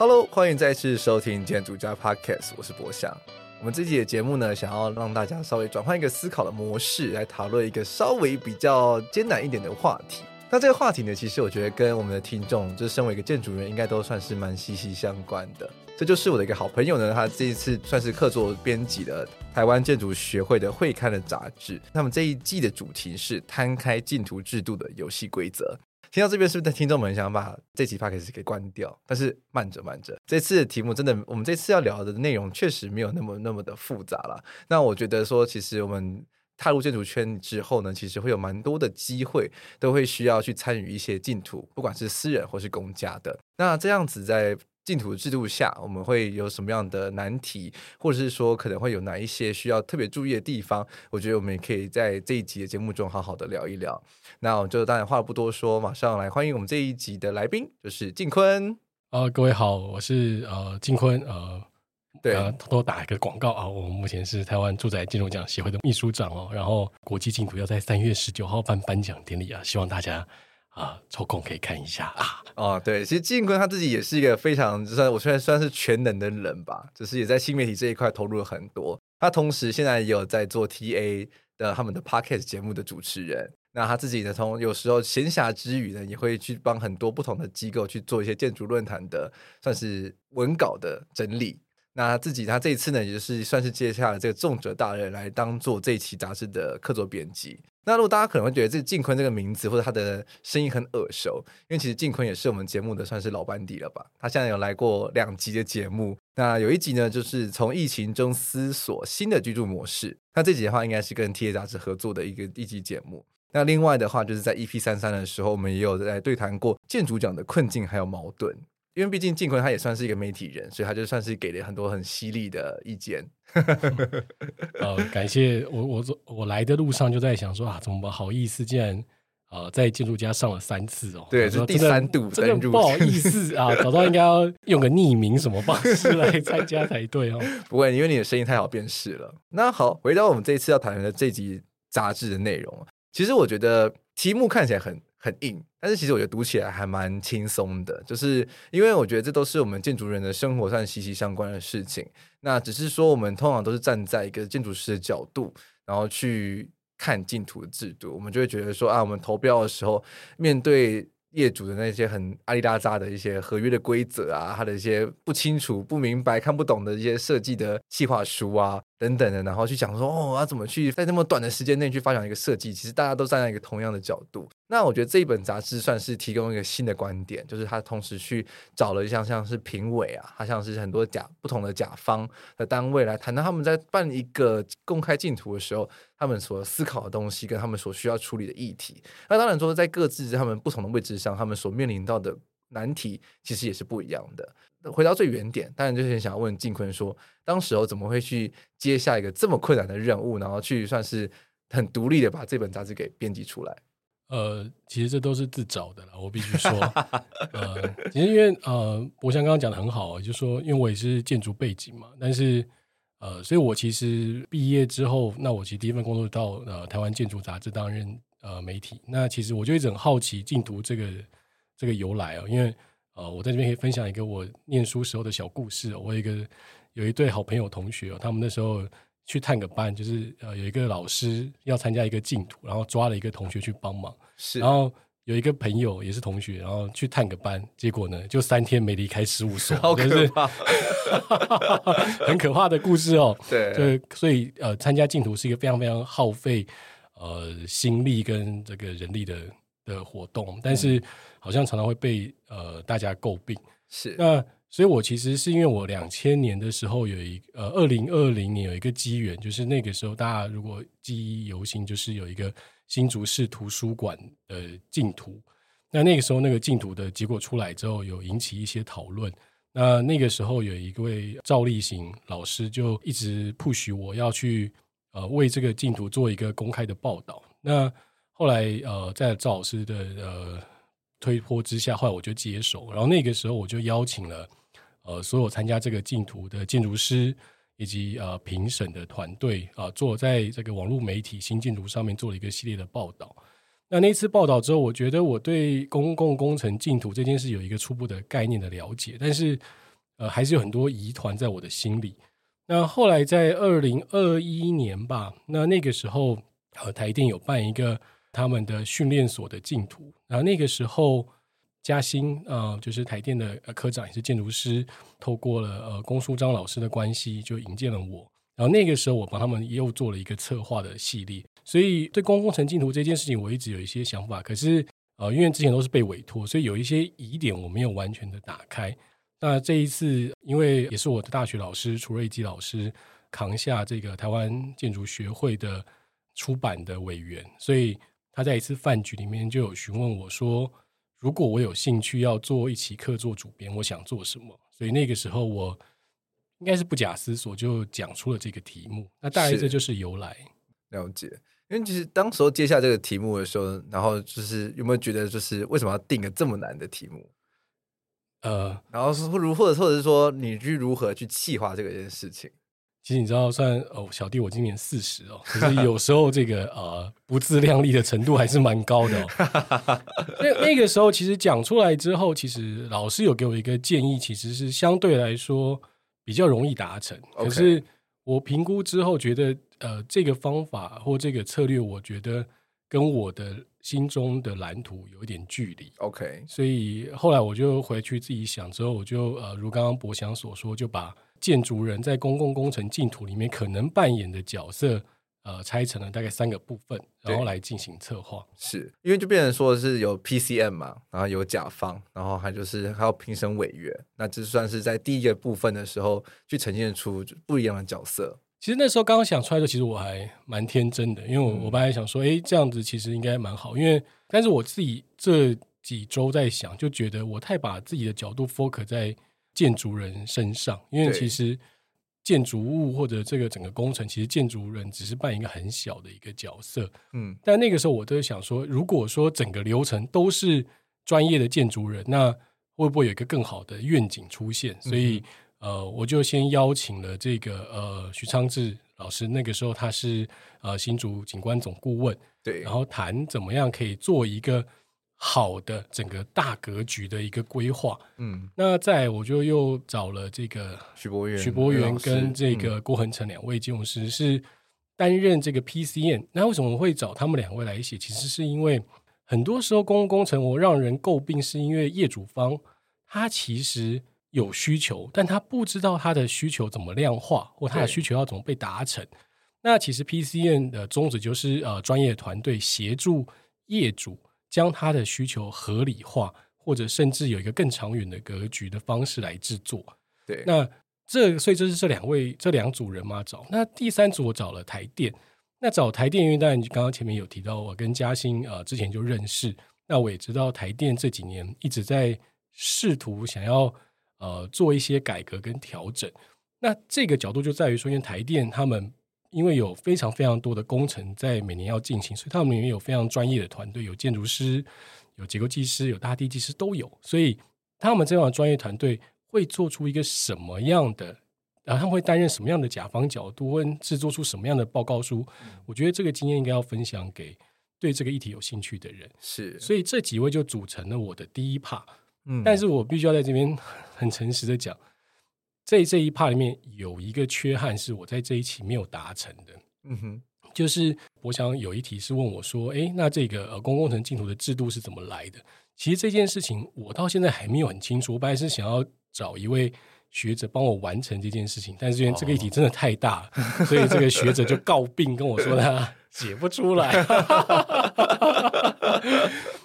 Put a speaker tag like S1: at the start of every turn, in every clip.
S1: Hello，欢迎再次收听建筑家 Podcast，我是博翔。我们这期的节目呢，想要让大家稍微转换一个思考的模式，来讨论一个稍微比较艰难一点的话题。那这个话题呢，其实我觉得跟我们的听众，就是身为一个建筑人，应该都算是蛮息息相关的。这就是我的一个好朋友呢，他这一次算是客座编辑了台湾建筑学会的会刊的杂志。那么这一季的主题是摊开竞图制度的游戏规则。听到这边，是不是听众们想把这期 podcast 给关掉？但是慢着慢着，这次的题目真的，我们这次要聊的内容确实没有那么那么的复杂了。那我觉得说，其实我们。踏入建筑圈之后呢，其实会有蛮多的机会，都会需要去参与一些净土，不管是私人或是公家的。那这样子在竞图制度下，我们会有什么样的难题，或者是说可能会有哪一些需要特别注意的地方？我觉得我们也可以在这一集的节目中好好的聊一聊。那我们就当然话不多说，马上来欢迎我们这一集的来宾，就是静坤。
S2: 啊、呃，各位好，我是呃静坤，呃。
S1: 对
S2: 啊，偷偷打一个广告啊！我们目前是台湾住宅金融奖协会的秘书长哦。然后国际净土要在三月十九号办颁奖典礼啊，希望大家啊抽空可以看一下啊。
S1: 哦，对，其实进坤他自己也是一个非常算我虽然算是全能的人吧，就是也在新媒体这一块投入了很多。他同时现在也有在做 TA 的他们的 Podcast 节目的主持人。那他自己呢，从有时候闲暇之余呢，也会去帮很多不同的机构去做一些建筑论坛的，算是文稿的整理。那他自己，他这一次呢，也就是算是接下了这个重责大任，来当做这一期杂志的客座编辑。那如果大家可能会觉得这进坤这个名字或者他的声音很耳熟，因为其实进坤也是我们节目的算是老班底了吧？他现在有来过两集的节目。那有一集呢，就是从疫情中思索新的居住模式。那这集的话，应该是跟 TA 杂志合作的一个一集节目。那另外的话，就是在 EP 三三的时候，我们也有在对谈过建筑奖的困境还有矛盾。因为毕竟静坤他也算是一个媒体人，所以他就算是给了很多很犀利的意见。
S2: 呃，感谢我我我来的路上就在想说啊，怎么不好意思，竟然呃在建筑家上了三次哦，
S1: 对，是第三度，
S2: 真的不好意思啊，早知道应该要用个匿名什么方式来 参加才对哦。
S1: 不会，因为你的声音太好辨识了。那好，回到我们这一次要谈的这集杂志的内容，其实我觉得题目看起来很。很硬，但是其实我觉得读起来还蛮轻松的，就是因为我觉得这都是我们建筑人的生活上息息相关的事情。那只是说我们通常都是站在一个建筑师的角度，然后去看净土的制度，我们就会觉得说啊，我们投标的时候面对业主的那些很阿里拉扎的一些合约的规则啊，他的一些不清楚、不明白、看不懂的一些设计的计划书啊。等等的，然后去讲说哦，要怎么去在那么短的时间内去发展一个设计？其实大家都站在一个同样的角度。那我觉得这一本杂志算是提供一个新的观点，就是他同时去找了一项像是评委啊，他像是很多甲不同的甲方的单位来谈到他们在办一个公开竞图的时候，他们所思考的东西跟他们所需要处理的议题。那当然说，在各自他们不同的位置上，他们所面临到的难题其实也是不一样的。回到最原点，当然就是想要问静坤说，当时候怎么会去接下一个这么困难的任务，然后去算是很独立的把这本杂志给编辑出来？
S2: 呃，其实这都是自找的了，我必须说。呃，其实因为呃，我像刚刚讲的很好，就是说，因为我也是建筑背景嘛，但是呃，所以我其实毕业之后，那我其实第一份工作到呃台湾建筑杂志担任呃媒体，那其实我就一直很好奇禁毒这个这个由来哦，因为。呃，我在这边可以分享一个我念书时候的小故事。我有一个有一对好朋友同学，他们那时候去探个班，就是呃有一个老师要参加一个禁毒，然后抓了一个同学去帮忙。
S1: 是，
S2: 然后有一个朋友也是同学，然后去探个班，结果呢就三天没离开事务所，
S1: 好可怕，
S2: 很可怕的故事哦。
S1: 对，
S2: 就所以呃参加净土是一个非常非常耗费呃心力跟这个人力的的活动，但是。嗯好像常常会被呃大家诟病，
S1: 是
S2: 那，所以我其实是因为我两千年的时候有一呃二零二零年有一个机缘，就是那个时候大家如果记忆犹新，就是有一个新竹市图书馆的净土，那那个时候那个净土的结果出来之后，有引起一些讨论。那那个时候有一位赵立行老师就一直 push 我要去呃为这个净土做一个公开的报道。那后来呃在赵老师的呃。推波之下，后来我就接手，然后那个时候我就邀请了呃所有参加这个净土的建筑师以及呃评审的团队啊、做在这个网络媒体新竞图上面做了一个系列的报道。那那次报道之后，我觉得我对公共工程净土这件事有一个初步的概念的了解，但是呃，还是有很多疑团在我的心里。那后来在二零二一年吧，那那个时候，呃，台电有办一个他们的训练所的净土，然后那个时候嘉兴呃，就是台电的科长也是建筑师，透过了呃龚书章老师的关系，就引荐了我。然后那个时候，我帮他们又做了一个策划的系列，所以对公共工程竞图这件事情，我一直有一些想法。可是呃，因为之前都是被委托，所以有一些疑点我没有完全的打开。那这一次，因为也是我的大学老师楚瑞基老师扛下这个台湾建筑学会的出版的委员，所以他在一次饭局里面就有询问我说，如果我有兴趣要做一期课做主编，我想做什么？所以那个时候我应该是不假思索就讲出了这个题目。那大概这就是由来。
S1: 了解，因为其实当时候接下这个题目的时候，然后就是有没有觉得就是为什么要定个这么难的题目？呃，然后是如或者或者是说，你去如何去气化这个件事情？
S2: 其实你知道，算哦，小弟我今年四十哦，可是有时候这个呃不自量力的程度还是蛮高的哦。那那个时候其实讲出来之后，其实老师有给我一个建议，其实是相对来说比较容易达成。可是我评估之后觉得，呃，这个方法或这个策略，我觉得跟我的。心中的蓝图有一点距离
S1: ，OK，
S2: 所以后来我就回去自己想，之后我就呃，如刚刚博翔所说，就把建筑人在公共工程净土里面可能扮演的角色，呃，拆成了大概三个部分，然后来进行策划。
S1: 是因为就变成说是有 PCM 嘛，然后有甲方，然后还就是还有评审委员，那这算是在第一个部分的时候去呈现出不一样的角色。
S2: 其实那时候刚刚想出来的，其实我还蛮天真的，因为我我本来想说，哎，这样子其实应该蛮好，因为但是我自己这几周在想，就觉得我太把自己的角度 focus 在建筑人身上，因为其实建筑物或者这个整个工程，其实建筑人只是扮演一个很小的一个角色，嗯，但那个时候我都想说，如果说整个流程都是专业的建筑人，那会不会有一个更好的愿景出现？所以。呃，我就先邀请了这个呃徐昌志老师，那个时候他是呃新竹景观总顾问，
S1: 对，
S2: 然后谈怎么样可以做一个好的整个大格局的一个规划。嗯，那再我就又找了这个
S1: 徐博元、
S2: 徐博元跟这个郭恒成两位金融师是担任这个 PCN。那为什么我会找他们两位来写？其实是因为很多时候公共工程我让人诟病，是因为业主方他其实。有需求，但他不知道他的需求怎么量化，或他的需求要怎么被达成。那其实 PCN 的宗旨就是呃，专业团队协助业主将他的需求合理化，或者甚至有一个更长远的格局的方式来制作。
S1: 对，
S2: 那这所以这是这两位这两组人嘛找。那第三组我找了台电，那找台电，因为当然刚刚前面有提到，我跟嘉兴呃之前就认识，那我也知道台电这几年一直在试图想要。呃，做一些改革跟调整，那这个角度就在于说，因为台电他们因为有非常非常多的工程在每年要进行，所以他们里面有非常专业的团队，有建筑师、有结构技师、有大地技师都有，所以他们这样的专业团队会做出一个什么样的，然后他们会担任什么样的甲方角度，会制作出什么样的报告书？嗯、我觉得这个经验应该要分享给对这个议题有兴趣的人。
S1: 是，
S2: 所以这几位就组成了我的第一 part。嗯，但是我必须要在这边 很诚实的讲，这这一 part 里面有一个缺憾是我在这一期没有达成的。嗯哼，就是我想有一题是问我说，哎，那这个呃公共工程净土的制度是怎么来的？其实这件事情我到现在还没有很清楚。我本来是想要找一位学者帮我完成这件事情，但是因为这个议题真的太大了，哦、所以这个学者就告病跟我说他 解不出来。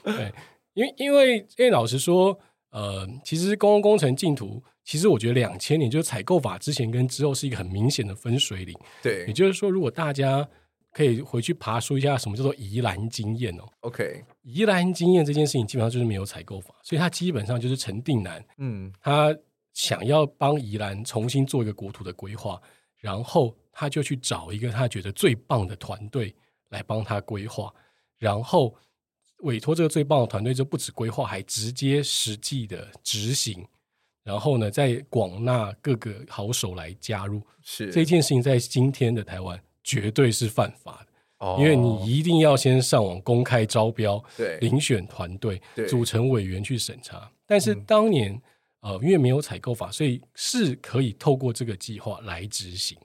S2: 对。因为因为因为老实说，呃，其实公共工程竞图，其实我觉得两千年就是采购法之前跟之后是一个很明显的分水岭。
S1: 对，
S2: 也就是说，如果大家可以回去爬书一下什么叫做宜兰经验哦。
S1: OK，
S2: 宜兰经验这件事情基本上就是没有采购法，所以他基本上就是陈定南，嗯，他想要帮宜兰重新做一个国土的规划，然后他就去找一个他觉得最棒的团队来帮他规划，然后。委托这个最棒的团队，就不止规划，还直接实际的执行，然后呢，再广纳各个好手来加入。是这件事情，在今天的台湾绝对是犯法的，哦，因为你一定要先上网公开招标，对，遴选团队，组成委员去审查。但是当年，呃，因为没有采购法，所以是可以透过这个计划来执行。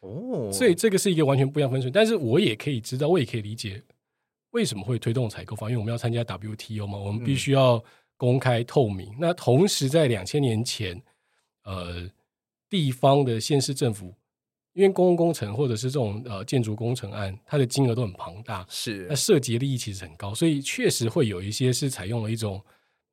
S1: 哦，
S2: 所以这个是一个完全不一样分水。但是我也可以知道，我也可以理解为什么会推动采购法，因为我们要参加 WTO 嘛，我们必须要公开透明。嗯、那同时在两千年前，呃，地方的县市政府。因为公共工程或者是这种呃建筑工程案，它的金额都很庞大，
S1: 是
S2: 那涉及的利益其实很高，所以确实会有一些是采用了一种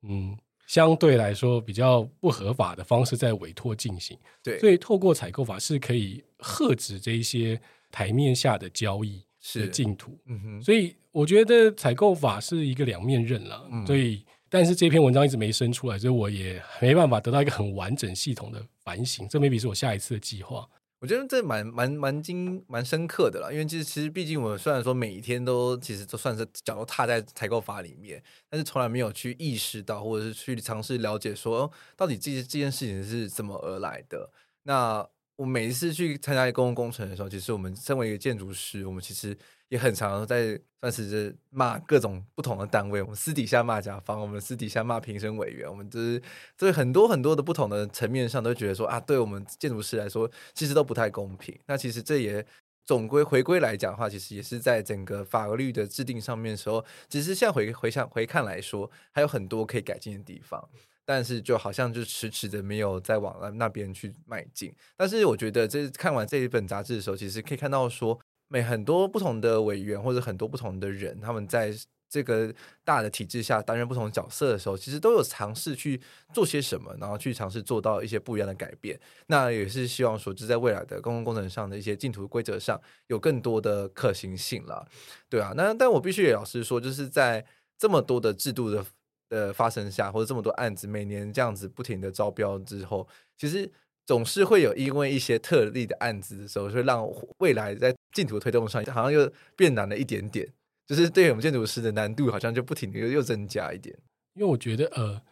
S2: 嗯相对来说比较不合法的方式在委托进行。
S1: 对，
S2: 所以透过采购法是可以遏止这一些台面下的交易的竞图。嗯哼，所以我觉得采购法是一个两面刃了。嗯、所以，但是这篇文章一直没生出来，所以我也没办法得到一个很完整系统的反省。这 maybe 是我下一次的计划。
S1: 我觉得这蛮蛮蛮精蛮深刻的啦，因为其实其实毕竟我们虽然说每一天都其实都算是脚都踏在采购法里面，但是从来没有去意识到或者是去尝试了解说，到底这这件事情是怎么而来的。那我每一次去参加公共工程的时候，其实我们身为一个建筑师，我们其实。也很常在算是骂各种不同的单位，我们私底下骂甲方，我们私底下骂评审委员，我们就是对很多很多的不同的层面上都觉得说啊，对我们建筑师来说，其实都不太公平。那其实这也总归回归来讲的话，其实也是在整个法律的制定上面的时候，其实现在回回想回看来说，还有很多可以改进的地方，但是就好像就迟迟的没有再往那那边去迈进。但是我觉得这看完这一本杂志的时候，其实可以看到说。每很多不同的委员或者很多不同的人，他们在这个大的体制下担任不同角色的时候，其实都有尝试去做些什么，然后去尝试做到一些不一样的改变。那也是希望说，就在未来的公共工程上的一些净土规则上有更多的可行性了，对啊。那但我必须也老实说，就是在这么多的制度的的发生下，或者这么多案子每年这样子不停的招标之后，其实。总是会有因为一些特例的案子的时候，会让未来在竞图推动上好像又变难了一点点，就是对于我们建筑师的难度好像就不停的又增加一点。
S2: 因为我觉得，呃，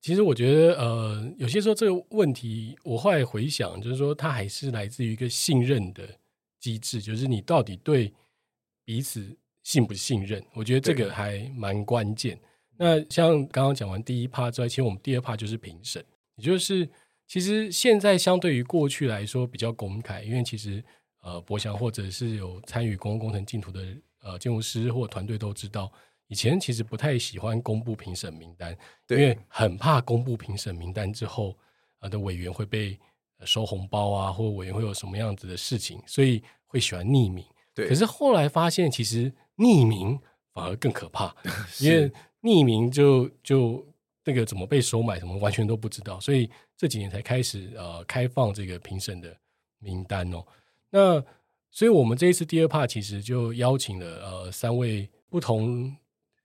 S2: 其实我觉得，呃，有些时候这个问题，我后来回想，就是说它还是来自于一个信任的机制，就是你到底对彼此信不信任？我觉得这个还蛮关键。那像刚刚讲完第一趴之外，其实我们第二趴就是评审，也就是。其实现在相对于过去来说比较公开，因为其实呃，博翔或者是有参与公共工程进图的呃建筑师或团队都知道，以前其实不太喜欢公布评审名单，因为很怕公布评审名单之后，呃的委员会被收红包啊，或者委员会有什么样子的事情，所以会喜欢匿名。对，可是后来发现，其实匿名反而更可怕，因为匿名就就。那个怎么被收买，什么完全都不知道，所以这几年才开始呃开放这个评审的名单哦。那所以我们这一次第二 part 其实就邀请了呃三位不同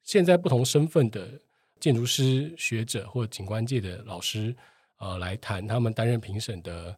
S2: 现在不同身份的建筑师学者或景观界的老师呃来谈他们担任评审的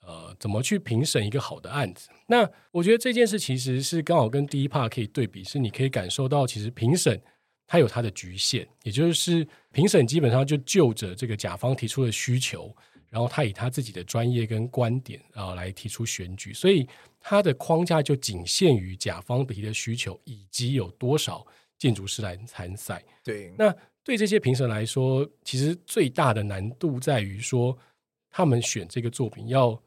S2: 呃怎么去评审一个好的案子。那我觉得这件事其实是刚好跟第一 part 可以对比，是你可以感受到其实评审。它有它的局限，也就是评审基本上就就着这个甲方提出的需求，然后他以他自己的专业跟观点啊来提出选举，所以它的框架就仅限于甲方提的需求以及有多少建筑师来参赛。
S1: 对，
S2: 那对这些评审来说，其实最大的难度在于说，他们选这个作品要。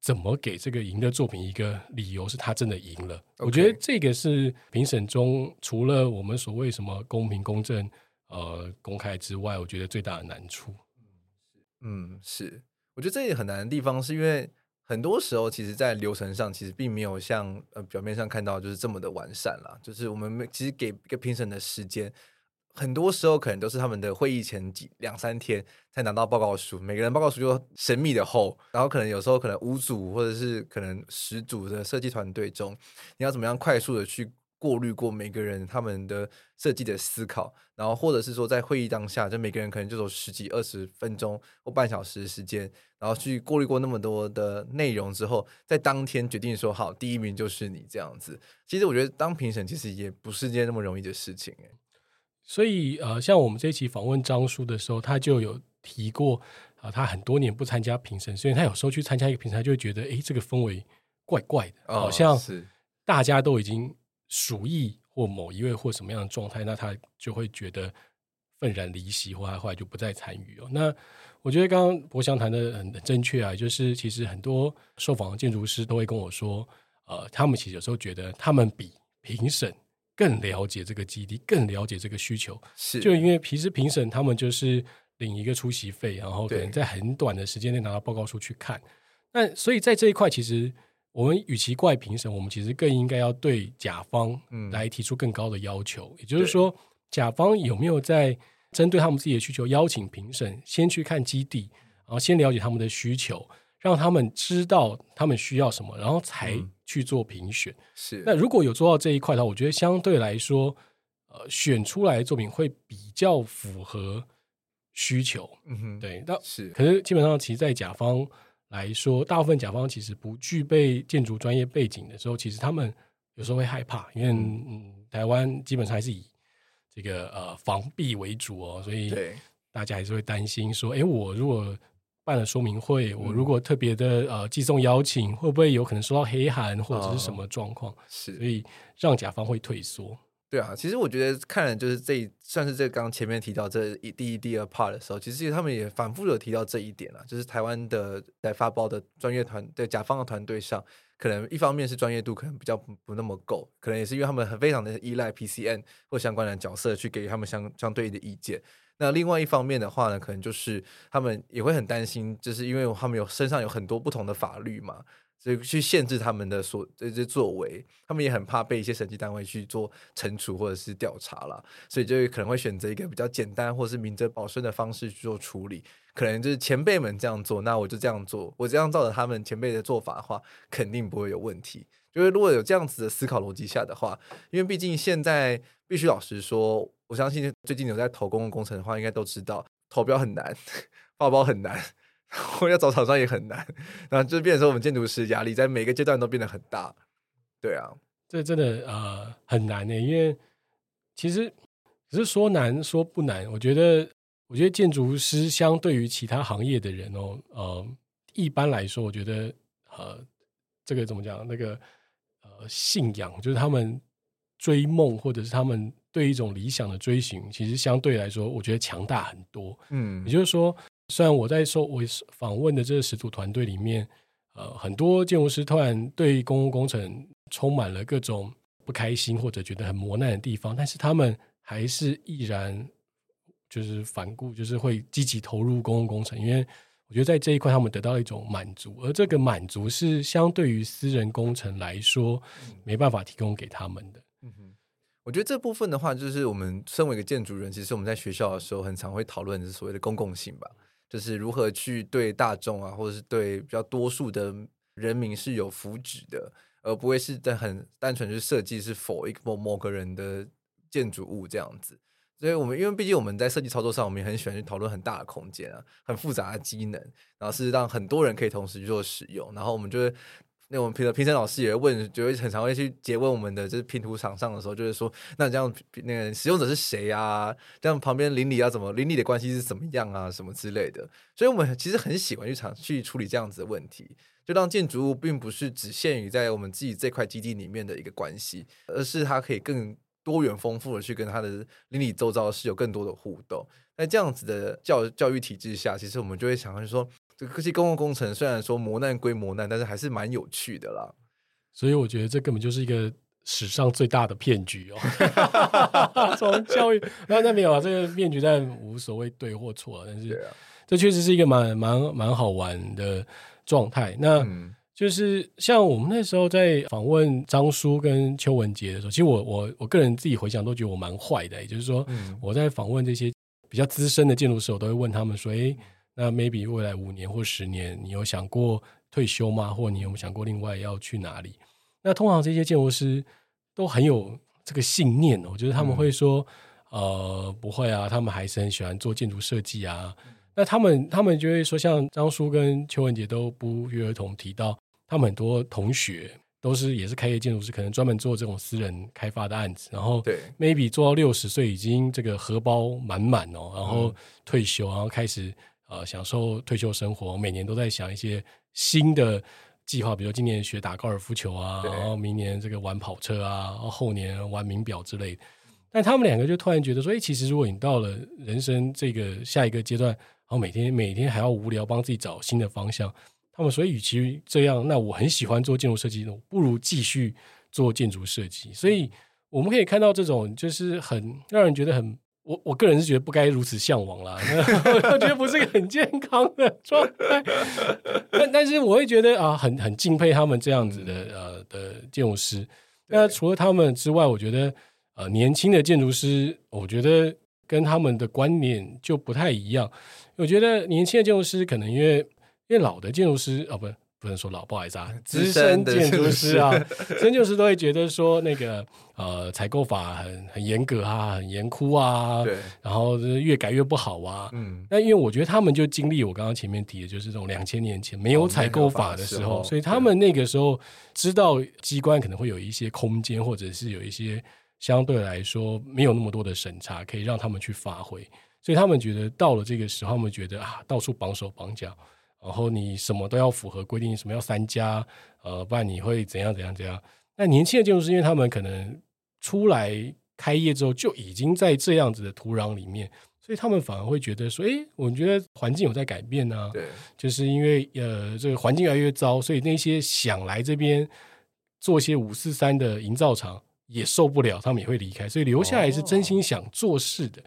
S2: 怎么给这个赢的作品一个理由，是他真的赢了.我觉得这个是评审中除了我们所谓什么公平、公正、呃公开之外，我觉得最大的难处。
S1: 嗯，是，我觉得这也很难的地方，是因为很多时候，其实，在流程上，其实并没有像呃表面上看到就是这么的完善啦。就是我们其实给一个评审的时间。很多时候可能都是他们的会议前几两三天才拿到报告书，每个人报告书就神秘的厚，然后可能有时候可能五组或者是可能十组的设计团队中，你要怎么样快速的去过滤过每个人他们的设计的思考，然后或者是说在会议当下，就每个人可能就有十几二十分钟或半小时的时间，然后去过滤过那么多的内容之后，在当天决定说好第一名就是你这样子。其实我觉得当评审其实也不是件那么容易的事情诶。
S2: 所以，呃，像我们这一期访问张叔的时候，他就有提过，啊、呃，他很多年不参加评审，所以他有时候去参加一个评审，他就会觉得，哎，这个氛围怪怪的，哦、好像是大家都已经鼠疫或某一位或什么样的状态，那他就会觉得愤然离席，或他后来就不再参与哦。那我觉得刚刚博翔谈的很正确啊，就是其实很多受访的建筑师都会跟我说，呃，他们其实有时候觉得他们比评审更了解这个基地，更了解这个需求，
S1: 是。
S2: 就因为其实评审他们就是领一个出席费，然后可能在很短的时间内拿到报告书去看。那所以在这一块，其实我们与其怪评审，我们其实更应该要对甲方来提出更高的要求，也就是说。甲方有没有在针对他们自己的需求，邀请评审先去看基地，然后先了解他们的需求，让他们知道他们需要什么，然后才去做评选。嗯、是。那如果有做到这一块的话，我觉得相对来说，呃，选出来的作品会比较符合需求。嗯哼，对。那是。可是基本上，其实，在甲方来说，大部分甲方其实不具备建筑专业背景的时候，其实他们有时候会害怕，因为嗯，台湾基本上还是以这个呃防弊为主哦，所以大家还是会担心说，哎，我如果办了说明会，嗯、我如果特别的呃寄送邀请，会不会有可能收到黑函或者是什么状况？是、哦，所以让甲方会退缩。
S1: 对啊，其实我觉得看了就是这算是这刚刚前面提到这一第一第二 part 的时候，其实他们也反复有提到这一点啊，就是台湾的在发包的专业团对甲方的团队上。可能一方面是专业度可能比较不不那么够，可能也是因为他们很非常的依赖 PCN 或相关的角色去给予他们相相对应的意见。那另外一方面的话呢，可能就是他们也会很担心，就是因为他们有身上有很多不同的法律嘛。所以去限制他们的所这些作为，他们也很怕被一些审计单位去做惩处或者是调查了，所以就可能会选择一个比较简单或是明哲保身的方式去做处理。可能就是前辈们这样做，那我就这样做，我这样照着他们前辈的做法的话，肯定不会有问题。就是如果有这样子的思考逻辑下的话，因为毕竟现在必须老实说，我相信最近有在投公共工程的话，应该都知道投标很难，报包很难。我要找厂商也很难，那就变成说我们建筑师压力在每个阶段都变得很大。对啊，
S2: 这真的呃很难呢，因为其实只是说难说不难。我觉得，我觉得建筑师相对于其他行业的人哦，呃，一般来说，我觉得呃，这个怎么讲？那个呃，信仰就是他们追梦或者是他们对一种理想的追寻，其实相对来说，我觉得强大很多。嗯，也就是说。虽然我在说我访问的这个十组团队里面，呃，很多建筑师突然对公共工程充满了各种不开心或者觉得很磨难的地方，但是他们还是毅然就是反顾，就是会积极投入公共工程，因为我觉得在这一块他们得到了一种满足，而这个满足是相对于私人工程来说没办法提供给他们的。
S1: 嗯哼，我觉得这部分的话，就是我们身为一个建筑人，其实我们在学校的时候很常会讨论的是所谓的公共性吧。就是如何去对大众啊，或者是对比较多数的人民是有福祉的，而不会是在很单纯去设计是否一个某某个人的建筑物这样子。所以我们因为毕竟我们在设计操作上，我们也很喜欢去讨论很大的空间啊，很复杂的机能，然后是让很多人可以同时去做使用，然后我们就会。那我们评的评审老师也会问，就会很常会去诘问我们的，就是拼图场上的时候，就是说，那这样那个使用者是谁啊？这样旁边邻里要怎么邻里的关系是怎么样啊？什么之类的。所以，我们其实很喜欢去尝去处理这样子的问题，就让建筑物并不是只限于在我们自己这块基地里面的一个关系，而是它可以更多元丰富的去跟它的邻里周遭是有更多的互动。在这样子的教教育体制下，其实我们就会想要说。这个科技公共工程虽然说磨难归磨难，但是还是蛮有趣的啦。
S2: 所以我觉得这根本就是一个史上最大的骗局哦。从教育那那没有啊，这个骗局但无所谓对或错，但是这确实是一个蛮蛮蛮好玩的状态。那就是像我们那时候在访问张叔跟邱文杰的时候，其实我我我个人自己回想都觉得我蛮坏的。也就是说，我在访问这些比较资深的建筑师，我都会问他们说：“诶。”那 maybe 未来五年或十年，你有想过退休吗？或你有没有想过另外要去哪里？那通常这些建筑师都很有这个信念哦，我觉得他们会说，嗯、呃，不会啊，他们还是很喜欢做建筑设计啊。嗯、那他们他们就会说，像张叔跟邱文杰都不约而同提到，他们很多同学都是也是开业建筑师，可能专门做这种私人开发的案子，然后对 maybe 做到六十岁已经这个荷包满满哦，然后退休，然后开始。呃，享受退休生活，每年都在想一些新的计划，比如今年学打高尔夫球啊，然后明年这个玩跑车啊，然后后年玩名表之类的。但他们两个就突然觉得说，哎，其实如果你到了人生这个下一个阶段，然后每天每天还要无聊帮自己找新的方向，他们所以，与其这样，那我很喜欢做建筑设计，不如继续做建筑设计。所以我们可以看到这种就是很让人觉得很。我我个人是觉得不该如此向往啦，我觉得不是个很健康的状态。但但是我会觉得啊，很很敬佩他们这样子的呃的建筑师。那除了他们之外，我觉得呃年轻的建筑师，我觉得跟他们的观念就不太一样。我觉得年轻的建筑师可能因为因为老的建筑师啊不。不能说老，不好意思啊，资深建筑师啊，资深建筑师都会觉得说那个呃采购法很很严格啊，很严酷啊，对，然后越改越不好啊，嗯，那因为我觉得他们就经历我刚刚前面提的，就是这种两千年前没有采购法的时候，所以他们那个时候知道机关可能会有一些空间，或者是有一些相对来说没有那么多的审查，可以让他们去发挥，所以他们觉得到了这个时候，他们觉得啊，到处绑手绑脚。然后你什么都要符合规定，什么要三家，呃，不然你会怎样怎样怎样。那年轻的建筑师，因为他们可能出来开业之后就已经在这样子的土壤里面，所以他们反而会觉得说，诶，我觉得环境有在改变呢、啊。对，就是因为呃，这个环境越来越糟，所以那些想来这边做些五四三的营造厂也受不了，他们也会离开，所以留下来是真心想做事的。哦、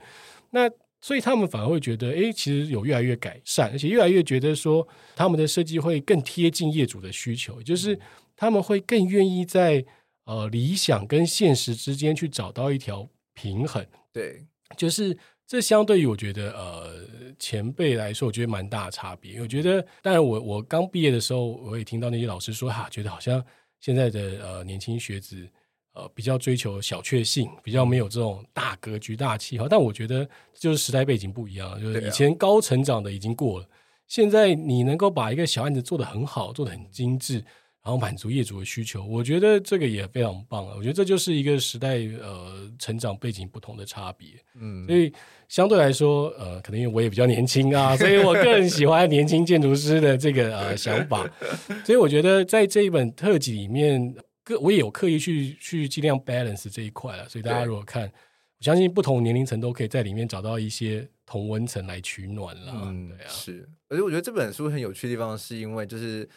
S2: 那。所以他们反而会觉得，哎，其实有越来越改善，而且越来越觉得说，他们的设计会更贴近业主的需求，就是他们会更愿意在呃理想跟现实之间去找到一条平衡。对，就是这相对于我觉得呃前辈来说，我觉得蛮大的差别。我觉得，当然我我刚毕业的时候，我也听到那些老师说，哈、啊，觉得好像现在的呃年轻学子。呃，比较追求小确幸，比较没有这种大格局、大气候。但我觉得就是时代背景不一样，就是以前高成长的已经过了，现在你能够把一个小案子做得很好，做得很精致，然后满足业主的需求，我觉得这个也非常棒啊。我觉得这就是一个时代呃成长背景不同的差别。嗯，所以相对来说，呃，可能因为我也比较年轻啊，所以我个人喜欢年轻建筑师的这个呃想法。所以我觉得在这一本特辑里面。我也有刻意去去尽量 balance 这一块了，所以大家如果看，我相信不同年龄层都可以在里面找到一些同温层来取暖了。嗯，对啊，是。而且我觉得这本书很有趣的地方，是因为就是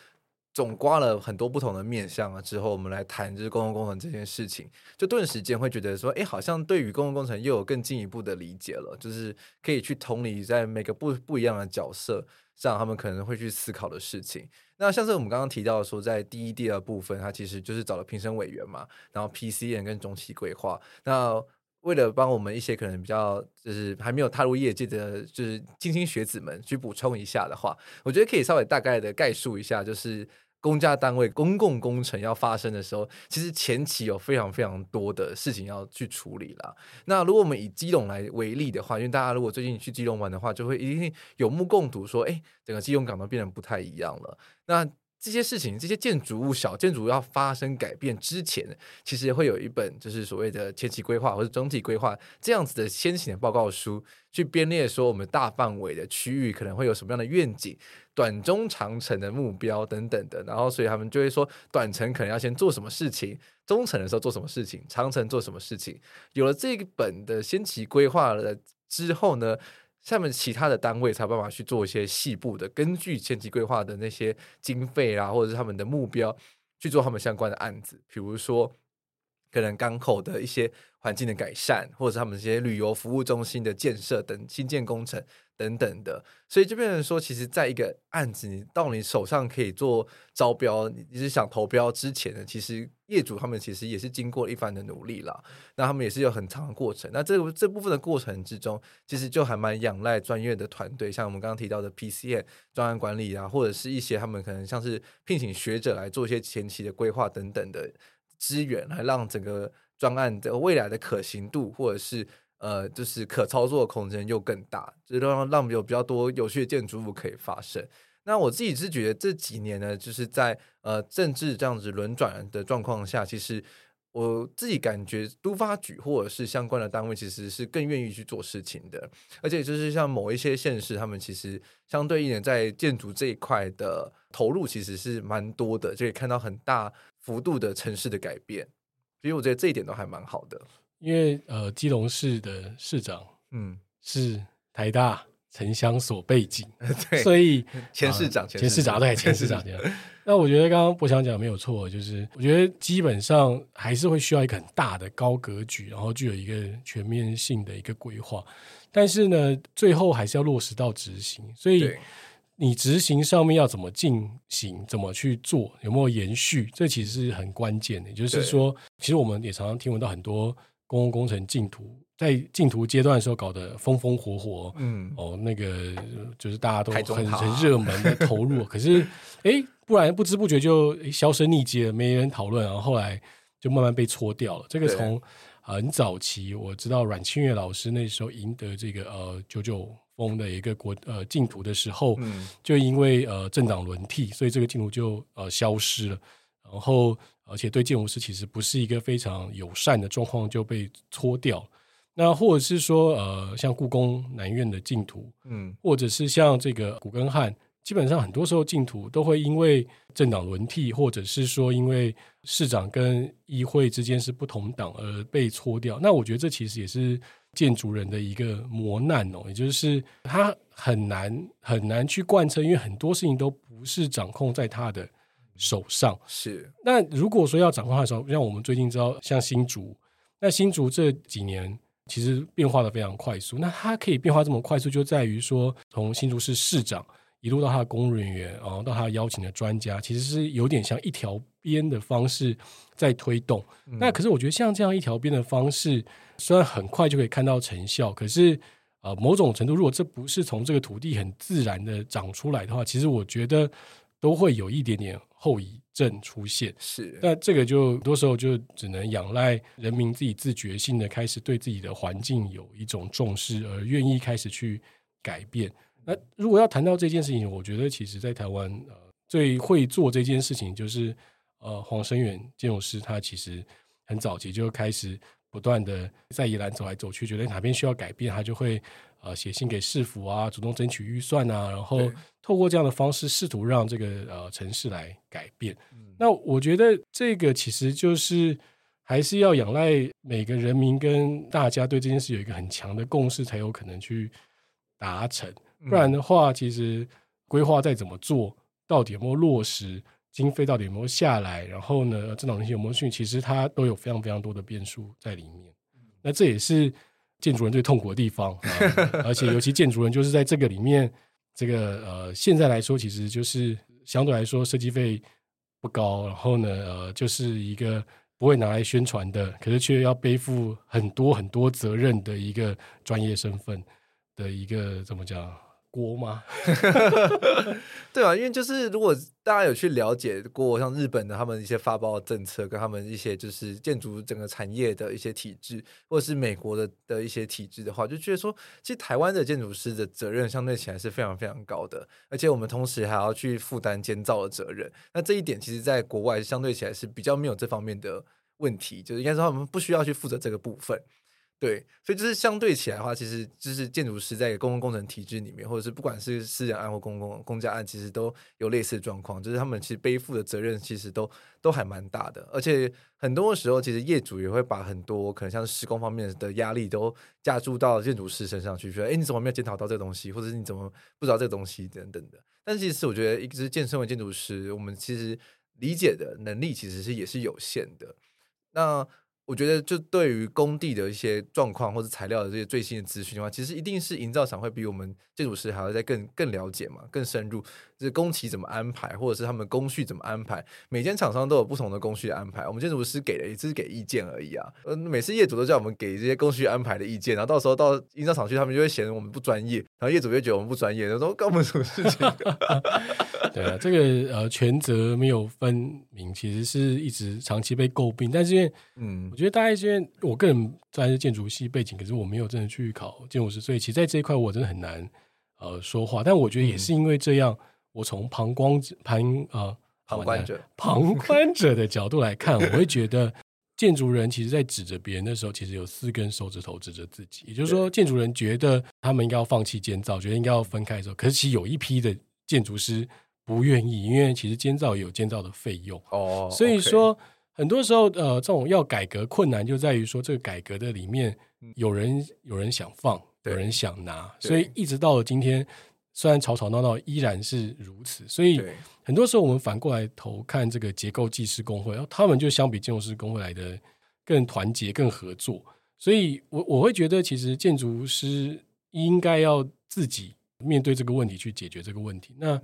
S2: 总刮了很多不同的面向啊，之后我们来谈就是公共工程这件事情，就顿时间会觉得说，哎，好像对于公共工程又有更进一步的理解了，就是可以去同理在每个不不一样的角色上，他们可能会去思考的事情。那像是我们刚刚提到说，在第一、第二部分，它其实就是找了评审委员嘛，然后 PCM 跟中期规划。那为了帮我们一些可能比较就是还没有踏入业界的就是菁英学子们去补充一下的话，我觉得可以稍微大概的概述一下，就是。公家单位公共工程要发生的时候，其实前期有非常非常多的事情要去处理啦。那如果我们以基隆来为例的话，因为大家如果最近去基隆玩的话，就会一定有目共睹，说，哎，整个基隆港都变得不太一样了。那这些事情，这些建筑物、小建筑物要发生改变之前，其实会有一本就是所谓的前期规划或者总体规划这样子的先行的报告书，去编列说我们大范围的区域可能会有什么样的愿景、短中长程的目标等等的。然后，所以他们就会说，短程可能要先做什么事情，中程的时候做什么事情，长程做什么事情。有了这一本的先期规划了之后呢，下面其他的单位才有办法去做一些细部的，根据前期规划的那些经费啊，或者是他们的目标去做他们相关的案子，比如说可能港口的一些环境的改善，或者是他们这些旅游服务中心的建设等新建工程。等等的，所以就变成说，其实，在一个案子你到你手上可以做招标，你是想投标之前呢，其实业主他们其实也是经过一番的努力啦。那他们也是有很长的过程。那这这部分的过程之中，其实就还蛮仰赖专业的团队，像我们刚刚提到的 PCN 专案管理啊，或者是一些他们可能像是聘请学者来做一些前期的规划等等的资源，来让整个专案的未来的可行度或者是。呃，就是可操作的空间又更大，就是让让有比较多有趣的建筑物可以发生。那我自己是觉得这几年呢，就是在呃政治这样子轮转的状况下，其实我自己感觉都发局或者是相关的单位其实是更愿意去做事情的，而且就是像某一些县市，他们其实相对一点在建筑这一块的投入其实是蛮多的，就可以看到很大幅度的城市的改变。所以我觉得这一点都还蛮好的。因为呃，基隆市的市长嗯是台大城乡所背景，
S1: 对，
S2: 所以
S1: 前市长、
S2: 前市长对前市长这样。那我觉得刚刚博翔讲没有错，就是我觉得基本上还是会需要一个很大的高格局，然后具有一个全面性的一个规划。但是呢，最后还是要落实到执行，所以你执行上面要怎么进行，怎么去做，有没有延续，这其实是很关键的。也就是说，其实我们也常常听闻到很多公共工程竞图，在竞图阶段的时候搞得风风火火，嗯，哦，那个就是大家都很很热门的投入，可是哎。不然不知不觉就销声匿迹了，没人讨论，然后后来就慢慢被搓掉了。这个从很早期，我知道阮清月老师那时候赢得这个呃九九风的一个国呃竞图的时候，嗯、就因为呃政党轮替，所以这个竞图就呃消失了。然后而且对建筑师其实不是一个非常友善的状况，就被搓掉。那或者是说呃像故宫南院的净土，嗯，或者是像这个古根汉。基本上很多时候净土都会因为政党轮替，或者是说因为市长跟议会之间是不同党而被搓掉。那我觉得这其实也是建筑人的一个磨难哦，也就是他很难很难去贯彻，因为很多事情都不是掌控在他的手上。
S1: 是。
S2: 那如果说要掌控的时候，像我们最近知道，像新竹，那新竹这几年其实变化的非常快速。那它可以变化这么快速，就在于说从新竹市市长。一路到他的公务人员，然后到他邀请的专家，其实是有点像一条边的方式在推动。嗯、那可是我觉得像这样一条边的方式，虽然很快就可以看到成效，可是呃，某种程度，如果这不是从这个土地很自然的长出来的话，其实我觉得都会有一点点后遗症出现。
S1: 是，
S2: 那这个就很多时候就只能仰赖人民自己自觉性的开始对自己的环境有一种重视，而愿意开始去改变。那如果要谈到这件事情，我觉得其实在台湾呃最会做这件事情就是呃黄生远建筑师，他其实很早期就开始不断的在宜兰走来走去，觉得哪边需要改变，他就会呃写信给市府啊，主动争取预算啊，然后透过这样的方式试图让这个呃城市来改变。嗯、那我觉得这个其实就是还是要仰赖每个人民跟大家对这件事有一个很强的共识，才有可能去达成。不然的话，其实规划再怎么做，到底有没有落实，经费到底有没有下来，然后呢，政党那些有没有去，其实它都有非常非常多的变数在里面。那这也是建筑人最痛苦的地方啊！而且尤其建筑人就是在这个里面，这个呃，现在来说，其实就是相对来说设计费不高，然后呢，呃，就是一个不会拿来宣传的，可是却要背负很多很多责任的一个专业身份的一个怎么讲？国吗？
S1: 对啊，因为就是如果大家有去了解过像日本的他们一些发包的政策，跟他们一些就是建筑整个产业的一些体制，或者是美国的的一些体制的话，就觉得说，其实台湾的建筑师的责任相对起来是非常非常高的，而且我们同时还要去负担监造的责任。那这一点其实，在国外相对起来是比较没有这方面的问题，就是应该说他们不需要去负责这个部分。对，所以就是相对起来的话，其实就是建筑师在公共工程体制里面，或者是不管是私人案或公共公家案，其实都有类似的状况，就是他们其实背负的责任其实都都还蛮大的，而且很多的时候，其实业主也会把很多可能像施工方面的压力都加注到建筑师身上去，说，哎，你怎么没有检讨到这个东西，或者是你怎么不知道这个东西等等的。但其实我觉得，一直健身为建筑师，我们其实理解的能力其实是也是有限的。那我觉得，就对于工地的一些状况或者材料的这些最新的资讯的话，其实一定是营造厂会比我们建筑师还要再更更了解嘛，更深入。就是工期怎么安排，或者是他们工序怎么安排，每间厂商都有不同的工序安排。我们建筑师给的也只是给意见而已啊。呃，每次业主都叫我们给这些工序安排的意见，然后到时候到营造厂去，他们就会嫌我们不专业，然后业主就觉得我们不专业，就说干我们什么事情？
S2: 对啊，这个呃权责没有分明，其实是一直长期被诟病。但是因为嗯，我觉得大概是因为我个人虽然是建筑系背景，可是我没有真的去考建筑师，所以其实在这一块我真的很难呃说话。但我觉得也是因为这样。嗯我从旁观旁啊
S1: 旁观者
S2: 旁观者的角度来看，我会觉得建筑人其实，在指着别人的时候，其实有四根手指头指着自己。也就是说，建筑人觉得他们应该要放弃建造，觉得应该要分开的时候，可是其实有一批的建筑师不愿意，因为其实建造也有建造的费用哦。所以说，很多时候，呃，这种要改革困难就在于说，这个改革的里面有人有人想放，有人想拿，所以一直到了今天，虽然吵吵闹闹依然是如此。所以很多时候我们反过来头看这个结构技师工会，然后他们就相比建筑师工会来的更团结、更合作。所以我我会觉得，其实建筑师应该要自己面对这个问题，去解决这个问题。那